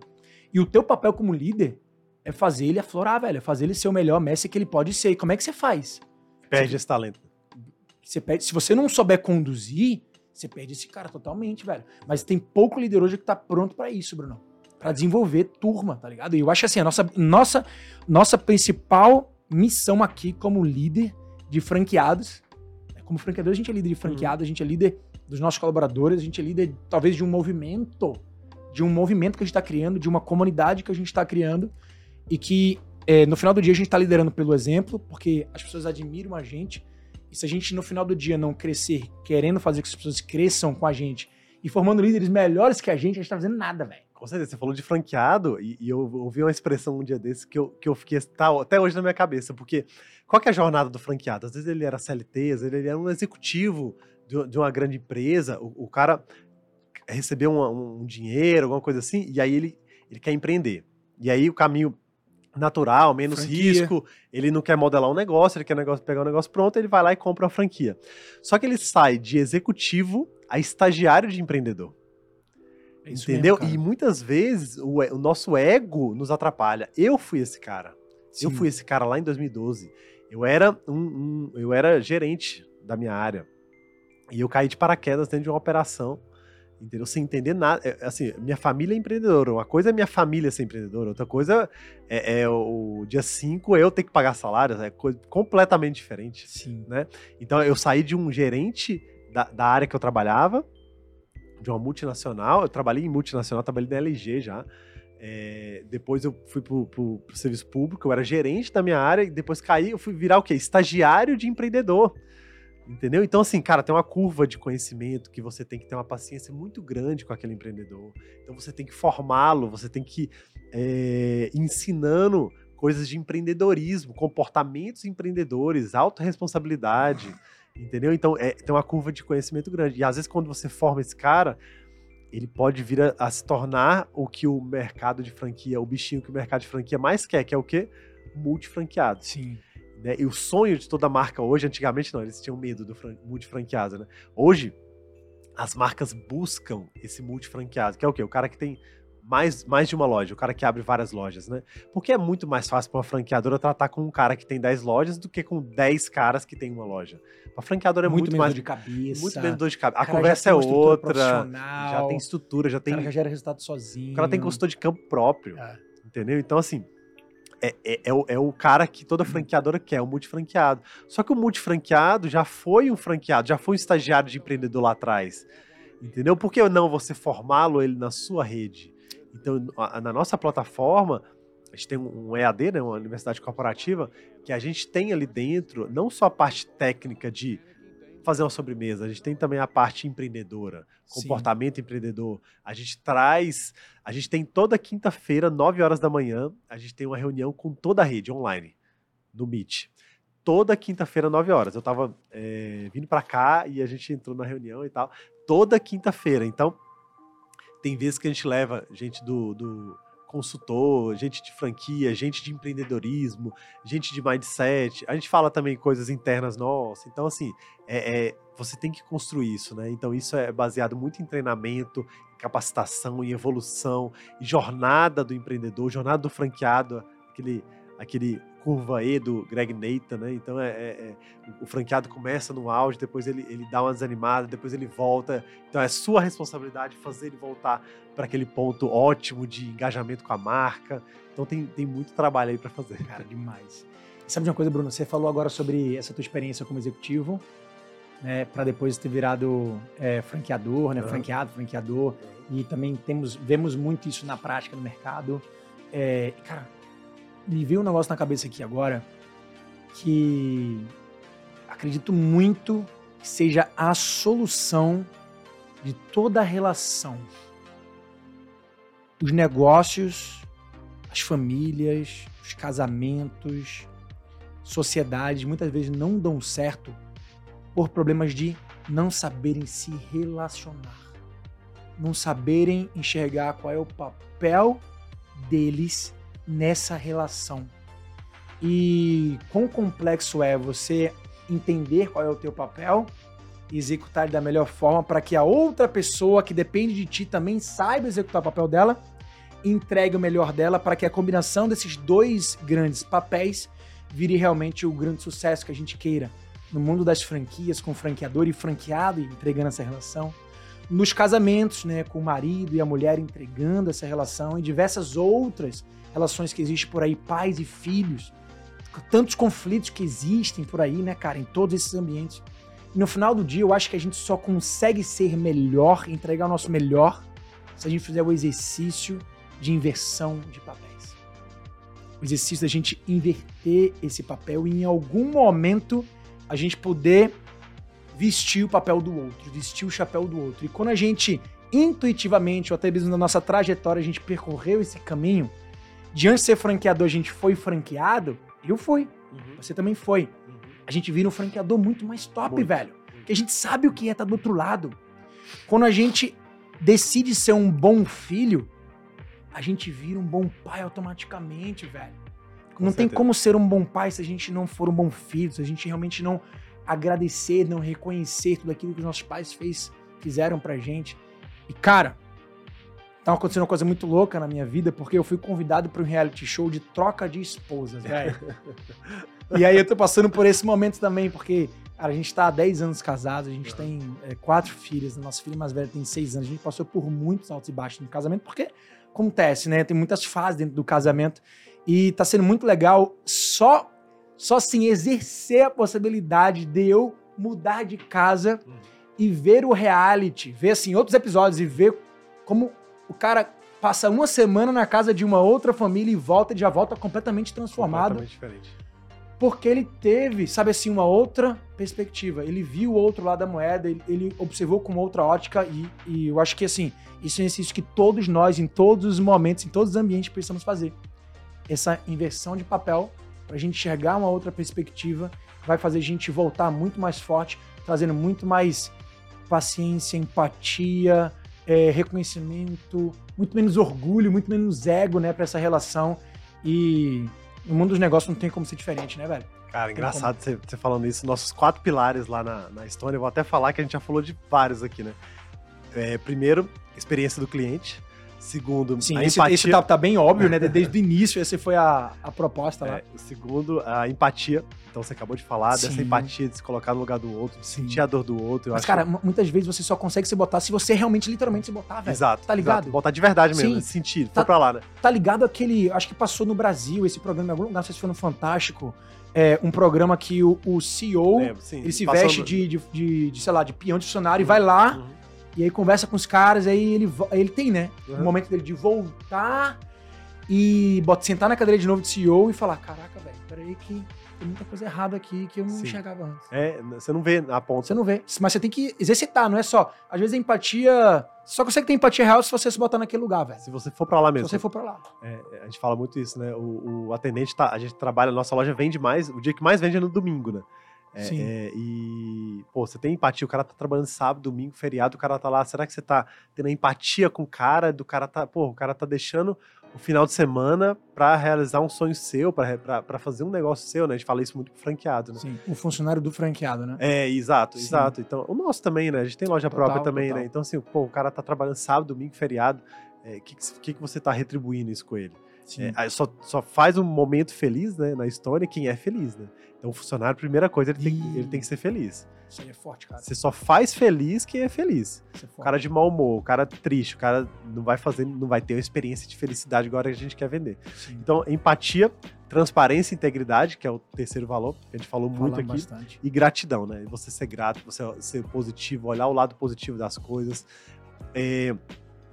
e o teu papel como líder é fazer ele aflorar, velho, é fazer ele ser o melhor Messi que ele pode ser. E como é que você faz? Perde você, esse talento. Você perde, se você não souber conduzir, você perde esse cara totalmente, velho. Mas tem pouco líder hoje que tá pronto para isso, Bruno para desenvolver turma, tá ligado? E eu acho assim, a nossa, nossa, nossa principal missão aqui como líder de franqueados, né, como franqueador a gente é líder de franqueados, uhum. a gente é líder dos nossos colaboradores, a gente é líder talvez de um movimento, de um movimento que a gente está criando, de uma comunidade que a gente está criando e que é, no final do dia a gente está liderando pelo exemplo, porque as pessoas admiram a gente e se a gente no final do dia não crescer querendo fazer que as pessoas cresçam com a gente e formando líderes melhores que a gente, a gente tá fazendo nada, velho. Com certeza, você falou de franqueado e, e, eu ouvi uma expressão um dia desse que eu, que eu fiquei tá, até hoje na minha cabeça, porque qual que é a jornada do franqueado? Às vezes ele era CLT, às vezes ele era um executivo de, de uma grande empresa, o, o cara recebeu um, um, dinheiro, alguma coisa assim, e aí ele, ele quer empreender. E aí o caminho natural, menos franquia. risco, ele não quer modelar um negócio, ele quer negócio, pegar um negócio pronto, ele vai lá e compra uma franquia. Só que ele sai de executivo a estagiário de empreendedor. É Entendeu? Mesmo, e muitas vezes o, o, nosso ego nos atrapalha. Eu fui esse cara. Sim. Eu fui esse cara lá em 2012. Eu era um, um, eu era gerente da minha área. E eu caí de paraquedas dentro de uma operação, entendeu? Sem entender nada. É, assim, minha família é empreendedora. Uma coisa é minha família ser empreendedora, outra coisa é, é o dia 5 eu ter que pagar salários. É coisa completamente diferente. Sim. Né? Então eu saí de um gerente da, da área que eu trabalhava de uma multinacional. Eu trabalhei em multinacional, trabalhei na LG já. É, depois eu fui pro, pro, pro, serviço público, eu era gerente da minha área, e depois caí, eu fui virar o quê? Estagiário de empreendedor. Entendeu? Então, assim, cara, tem uma curva de conhecimento que você tem que ter uma paciência muito grande com aquele empreendedor. Então, você tem que formá-lo, você tem que é, ensinando coisas de empreendedorismo, comportamentos empreendedores, autorresponsabilidade. Entendeu? Então é, tem uma curva de conhecimento grande. E às vezes, quando você forma esse cara, ele pode vir a, a, se tornar o que o mercado de franquia, o bichinho que o mercado de franquia mais quer, que é o quê? Multifranqueado. Sim. Né? E o sonho de toda marca hoje, antigamente não, eles tinham medo do multifranqueado, né? Hoje, as marcas buscam esse multifranqueado, que é o quê? O cara que tem mais, mais de uma loja, o cara que abre várias lojas, né? Porque é muito mais fácil para uma franqueadora tratar com um cara que tem 10 lojas do que com 10 caras que tem uma loja. Uma franqueadora é muito, muito mais de cabeça. Muito menos dor de cabeça. A conversa é outra. Já tem estrutura, já tem. O cara já gera resultado sozinho. O cara tem consultor de campo próprio. É. Entendeu? Então, assim. É, é, é, o, é o cara que toda franqueadora quer, o multifranqueado. Só que o multifranqueado já foi um franqueado, já foi um estagiário de empreendedor lá atrás. Entendeu? Por que não você formá-lo ele na sua rede? Então, na nossa plataforma, a gente tem um EAD, né, uma universidade corporativa, que a gente tem ali dentro não só a parte técnica de fazer uma sobremesa, a gente tem também a parte empreendedora, comportamento Sim. empreendedor. A gente traz, a gente tem toda quinta-feira, 9 horas da manhã, a gente tem uma reunião com toda a rede online, no Meet. Toda quinta-feira, 9 horas. Eu estava é, vindo para cá e a gente entrou na reunião e tal. Toda quinta-feira. Então, tem vezes que a gente leva gente do, do consultor, gente de franquia, gente de empreendedorismo, gente de mindset. A gente fala também coisas internas nossas. Então, assim, é, é, você tem que construir isso, né? Então, isso é baseado muito em treinamento, capacitação, em evolução, em jornada do empreendedor, jornada do franqueado, aquele, aquele curva E do Greg Nathan, né? Então é, é, é, o franqueado começa no auge, depois ele, ele dá uma desanimada, depois ele volta. Então é sua responsabilidade fazer ele voltar para aquele ponto ótimo de engajamento com a marca. Então tem, tem muito trabalho aí para fazer. Cara, demais. sabe de uma coisa, Bruno? Você falou agora sobre essa tua experiência como executivo, né? Para depois ter virado é, franqueador, né? Uhum. Franqueado, franqueador. E também temos, vemos muito isso na prática no mercado É, cara, me veio um negócio na cabeça aqui agora que acredito muito que seja a solução de toda a relação. Os negócios, as famílias, os casamentos, sociedades muitas vezes não dão certo por problemas de não saberem se relacionar, não saberem enxergar qual é o papel deles nessa relação. E quão complexo é você entender qual é o teu papel e executar da melhor forma para que a outra pessoa que depende de ti também saiba executar o papel dela, entregue o melhor dela para que a combinação desses dois grandes papéis vire realmente o grande sucesso que a gente queira no mundo das franquias, com franqueador e franqueado entregando essa relação, nos casamentos, né, com o marido e a mulher entregando essa relação e diversas outras relações que existem por aí, pais e filhos, tantos conflitos que existem por aí, né, cara, em todos esses ambientes. E no final do dia, eu acho que a gente só consegue ser melhor, entregar o nosso melhor, se a gente fizer o exercício de inversão de papéis. O exercício da gente inverter esse papel e em algum momento a gente poder vestir o papel do outro, vestir o chapéu do outro. E quando a gente intuitivamente, ou até mesmo na nossa trajetória, a gente percorreu esse caminho, diante de ser franqueador, a gente foi franqueado, eu fui. Uhum. Você também foi. Uhum. A gente vira um franqueador muito mais top, muito. velho. Que a gente sabe o que é estar tá do outro lado. Quando a gente decide ser um bom filho, a gente vira um bom pai automaticamente, velho. Com não certeza. tem como ser um bom pai se a gente não for um bom filho, se a gente realmente não agradecer, não reconhecer tudo aquilo que os nossos pais fez, fizeram pra gente. E, cara, tá acontecendo uma coisa muito louca na minha vida, porque eu fui convidado para um reality show de troca de esposas, velho. e aí eu tô passando por esse momento também, porque cara, a gente tá há 10 anos casados, a gente tem é, quatro filhas, nossa filha mais velha tem 6 anos, a gente passou por muitos altos e baixos no casamento, porque acontece, né? Tem muitas fases dentro do casamento. E tá sendo muito legal só só assim exercer a possibilidade de eu mudar de casa uhum. e ver o reality, ver assim outros episódios e ver como o cara passa uma semana na casa de uma outra família e volta, e já volta completamente transformado. Completamente diferente. Porque ele teve, sabe assim, uma outra perspectiva. Ele viu o outro lado da moeda, ele, ele observou com outra ótica e, e eu acho que assim, isso é um exercício que todos nós, em todos os momentos, em todos os ambientes, precisamos fazer essa inversão de papel para a gente enxergar uma outra perspectiva, vai fazer a gente voltar muito mais forte, trazendo muito mais paciência, empatia, é, reconhecimento, muito menos orgulho, muito menos ego, né, para essa relação. E no mundo dos negócios não tem como ser diferente, né, velho? Cara, engraçado você, você falando isso. Nossos quatro pilares lá na, na Estônia, eu vou até falar que a gente já falou de vários aqui, né? É, primeiro, experiência do cliente. Segundo, Sim, a esse, empatia. Esse tá, tá, bem óbvio, né? Desde o início, essa foi a, a proposta lá. É, segundo, a empatia. Então você acabou de falar Sim. dessa empatia de se colocar no lugar do outro, de sentir a dor do outro. Mas, cara, que... muitas vezes você só consegue se botar se você realmente, literalmente, se botar, velho. Exato. Tá ligado? Exato. Botar de verdade mesmo, Sim. sentir, tá, pra lá, né? Tá ligado aquele. Acho que passou no Brasil esse programa em algum lugar, não sei se foi no Fantástico. É, um programa que o, o CEO Lembro, sim, ele se veste no... de, de, de, de, sei lá, de peão de funcionário uhum. e vai lá. Uhum e aí conversa com os caras, aí ele, ele tem, né? Uhum. O momento dele de voltar e bota, sentar na cadeira de novo de CEO e falar: Caraca, velho, peraí que tem muita coisa errada aqui que eu não Sim. enxergava antes. É, você não vê a ponta. Você não vê. Mas você tem que exercitar, não é só. Às vezes a empatia. Só consegue ter empatia real se você se botar naquele lugar, velho. Se você for pra lá mesmo. Se você for pra lá. É, a gente fala muito isso, né? O, o atendente tá. A gente trabalha, nossa loja vende mais. O dia que mais vende é no domingo, né? É, Sim. É, e, pô, você tem empatia, o cara tá trabalhando sábado, domingo, feriado, o cara tá lá, será que você tá tendo empatia com o cara, do cara tá, pô, o cara tá deixando o final de semana para realizar um sonho seu, para fazer um negócio seu, né? A gente fala isso muito pro franqueado, né? Sim, o funcionário do franqueado, né? É, exato, Sim. exato. Então, o nosso também, né? A gente tem loja total, própria também, total. né? Então, assim, pô, o cara tá trabalhando sábado, domingo, feriado, o é, que, que, que você tá retribuindo isso com ele? É, só, só faz um momento feliz né, na história quem é feliz, né? Então o funcionário, primeira coisa, ele, tem, ele tem que ser feliz. Isso aí é forte, cara. Você só faz feliz quem é feliz. É o cara de mau humor, o cara triste, o cara não vai fazer, não vai ter uma experiência de felicidade agora que a gente quer vender. Sim. Então, empatia, transparência e integridade, que é o terceiro valor, que a gente falou muito aqui. Bastante. E gratidão, né? Você ser grato, você ser positivo, olhar o lado positivo das coisas. É,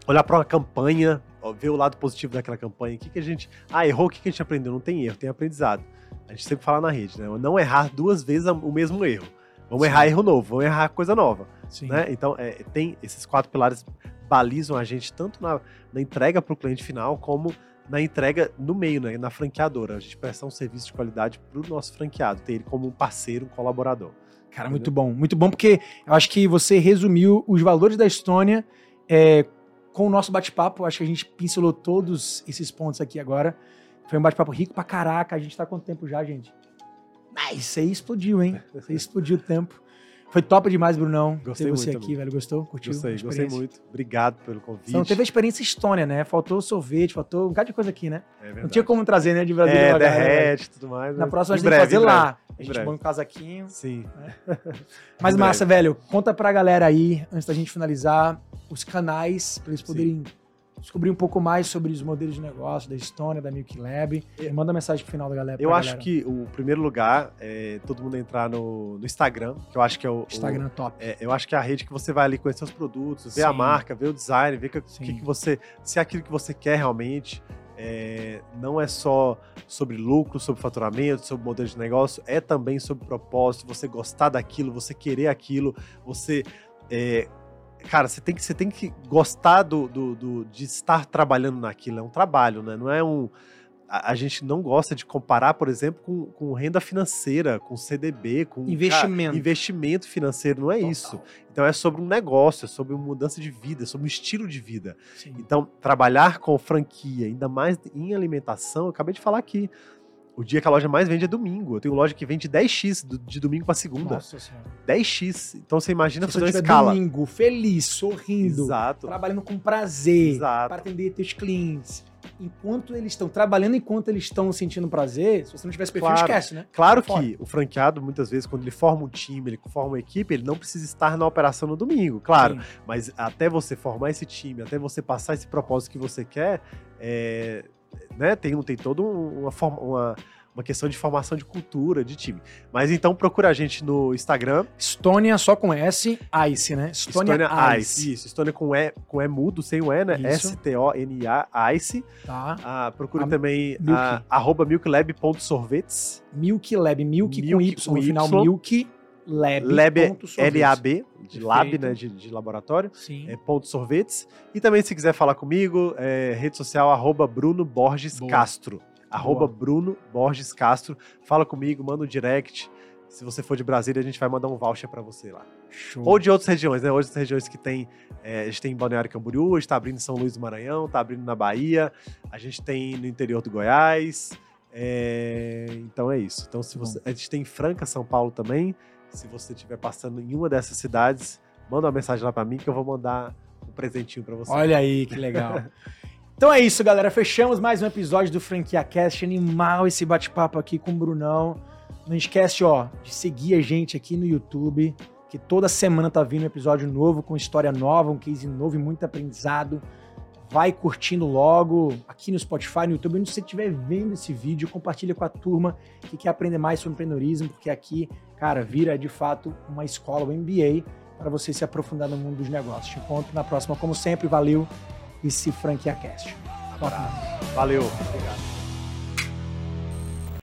olhar para uma campanha ó, ver o lado positivo daquela campanha. O que, que a gente. Ah, errou, o que, que a gente aprendeu? Não tem erro, tem aprendizado. A gente sempre fala na rede, né? Não errar duas vezes o mesmo erro. Vamos Sim. errar erro novo, vamos errar coisa nova. Né? Então, é, tem esses quatro pilares balizam a gente tanto na, na entrega para o cliente final, como na entrega no meio, né, na franqueadora. A gente prestar um serviço de qualidade para o nosso franqueado, ter ele como um parceiro, um colaborador. Cara, Entendeu? muito bom. Muito bom, porque eu acho que você resumiu os valores da Estônia é, com o nosso bate-papo. Acho que a gente pincelou todos esses pontos aqui agora. Foi um bate-papo rico pra caraca. A gente tá quanto tempo já, gente? Mas isso aí explodiu, hein? Aí explodiu o tempo. Foi top demais, Brunão. Gostei ter você muito, aqui, velho. Gostou? Curtiu? Gostei, gostei muito. Obrigado pelo convite. Você não teve a experiência Estônia, né? Faltou sorvete, faltou um bocado de coisa aqui, né? É verdade. Não tinha como trazer, né? De Brasília. É, derrete e tudo mais. Na né? próxima a gente tem que fazer lá. A gente põe um casaquinho. Sim. Né? Mas massa, velho. Conta pra galera aí, antes da gente finalizar, os canais, pra eles poderem Sim descobrir um pouco mais sobre os modelos de negócio da Estônia, da Milk Lab. E manda mensagem pro final da galera. Eu acho galera. que o primeiro lugar é todo mundo entrar no, no Instagram, que eu acho que é o. Instagram o, top. É, eu acho que é a rede que você vai ali conhecer os produtos, ver Sim. a marca, ver o design, ver que, que, que você. Se é aquilo que você quer realmente. É, não é só sobre lucro, sobre faturamento, sobre modelo de negócio, é também sobre propósito, você gostar daquilo, você querer aquilo, você é, cara, você tem que, você tem que gostar do, do, do, de estar trabalhando naquilo. É um trabalho, né? Não é um. A, a gente não gosta de comparar, por exemplo, com, com, renda financeira, com CDB, com investimento, cara, investimento financeiro. Não é Total. isso. Então é sobre um negócio, é sobre uma mudança de vida, é sobre um estilo de vida. Sim. Então, trabalhar com franquia, ainda mais em alimentação, eu acabei de falar aqui. O dia que a loja mais vende é domingo. Eu tenho loja que vende 10x de domingo para segunda. Nossa senhora. 10x. Então você imagina Se fazer uma escala. domingo, feliz, sorrindo. Exato. Trabalhando com prazer. Exato. Para atender teus clientes. Enquanto eles estão trabalhando, enquanto eles estão sentindo prazer, se você não tivesse perfil, claro, esquece, né? Claro que o franqueado, muitas vezes, quando ele forma um time, ele forma uma equipe, ele não precisa estar na operação no domingo, claro. Sim. Mas até você formar esse time, até você passar esse propósito que você quer, é, né, tem, tem toda uma, uma, uma questão de formação de cultura, de time. Mas então procura a gente no Instagram. Estônia só com S, Ice, né? Estônia, Estônia Ice. Ice. Isso, Estônia com E, com e mudo, sem o E, né? S-T-O-N-A, Ice. Tá. Ah, procura a também milk. a, arroba milklab.sorvetes. Milklab, milk, milk com Y no final, milk. Lab, lab L-A-B, de lab, né, de, de, laboratório. Sim. É, ponto sorvetes. E também, se quiser falar comigo, é, rede social, arroba Bruno Borges Boa. Castro. Arroba Bruno Borges Castro. Fala comigo, manda um direct. Se você for de Brasília, a gente vai mandar um voucher para você lá. Show. Ou de outras regiões, né? Outras regiões que tem. É, a gente tem em Balneário Camboriú, a gente tá abrindo em São Luís do Maranhão, tá abrindo na Bahia, a gente tem no interior do Goiás. É, então é isso. Então, se você, a gente tem em Franca, São Paulo também. Se você estiver passando em uma dessas cidades, manda uma mensagem lá para mim que eu vou mandar um presentinho para você. Olha aí, que legal. então é isso, galera. Fechamos mais um episódio do Franquia Cast. Animal esse bate-papo aqui com o Brunão. Não esquece, ó, de seguir a gente aqui no YouTube, que toda semana tá vindo um episódio novo, com história nova, um case novo e muito aprendizado. Vai curtindo logo aqui no Spotify, no YouTube, onde você estiver vendo esse vídeo, compartilha com a turma que quer aprender mais sobre empreendedorismo, porque aqui cara, vira de fato uma escola, um MBA, para você se aprofundar no mundo dos negócios. Te encontro na próxima, como sempre, valeu e se franqueacast. Abraço. Valeu, obrigado.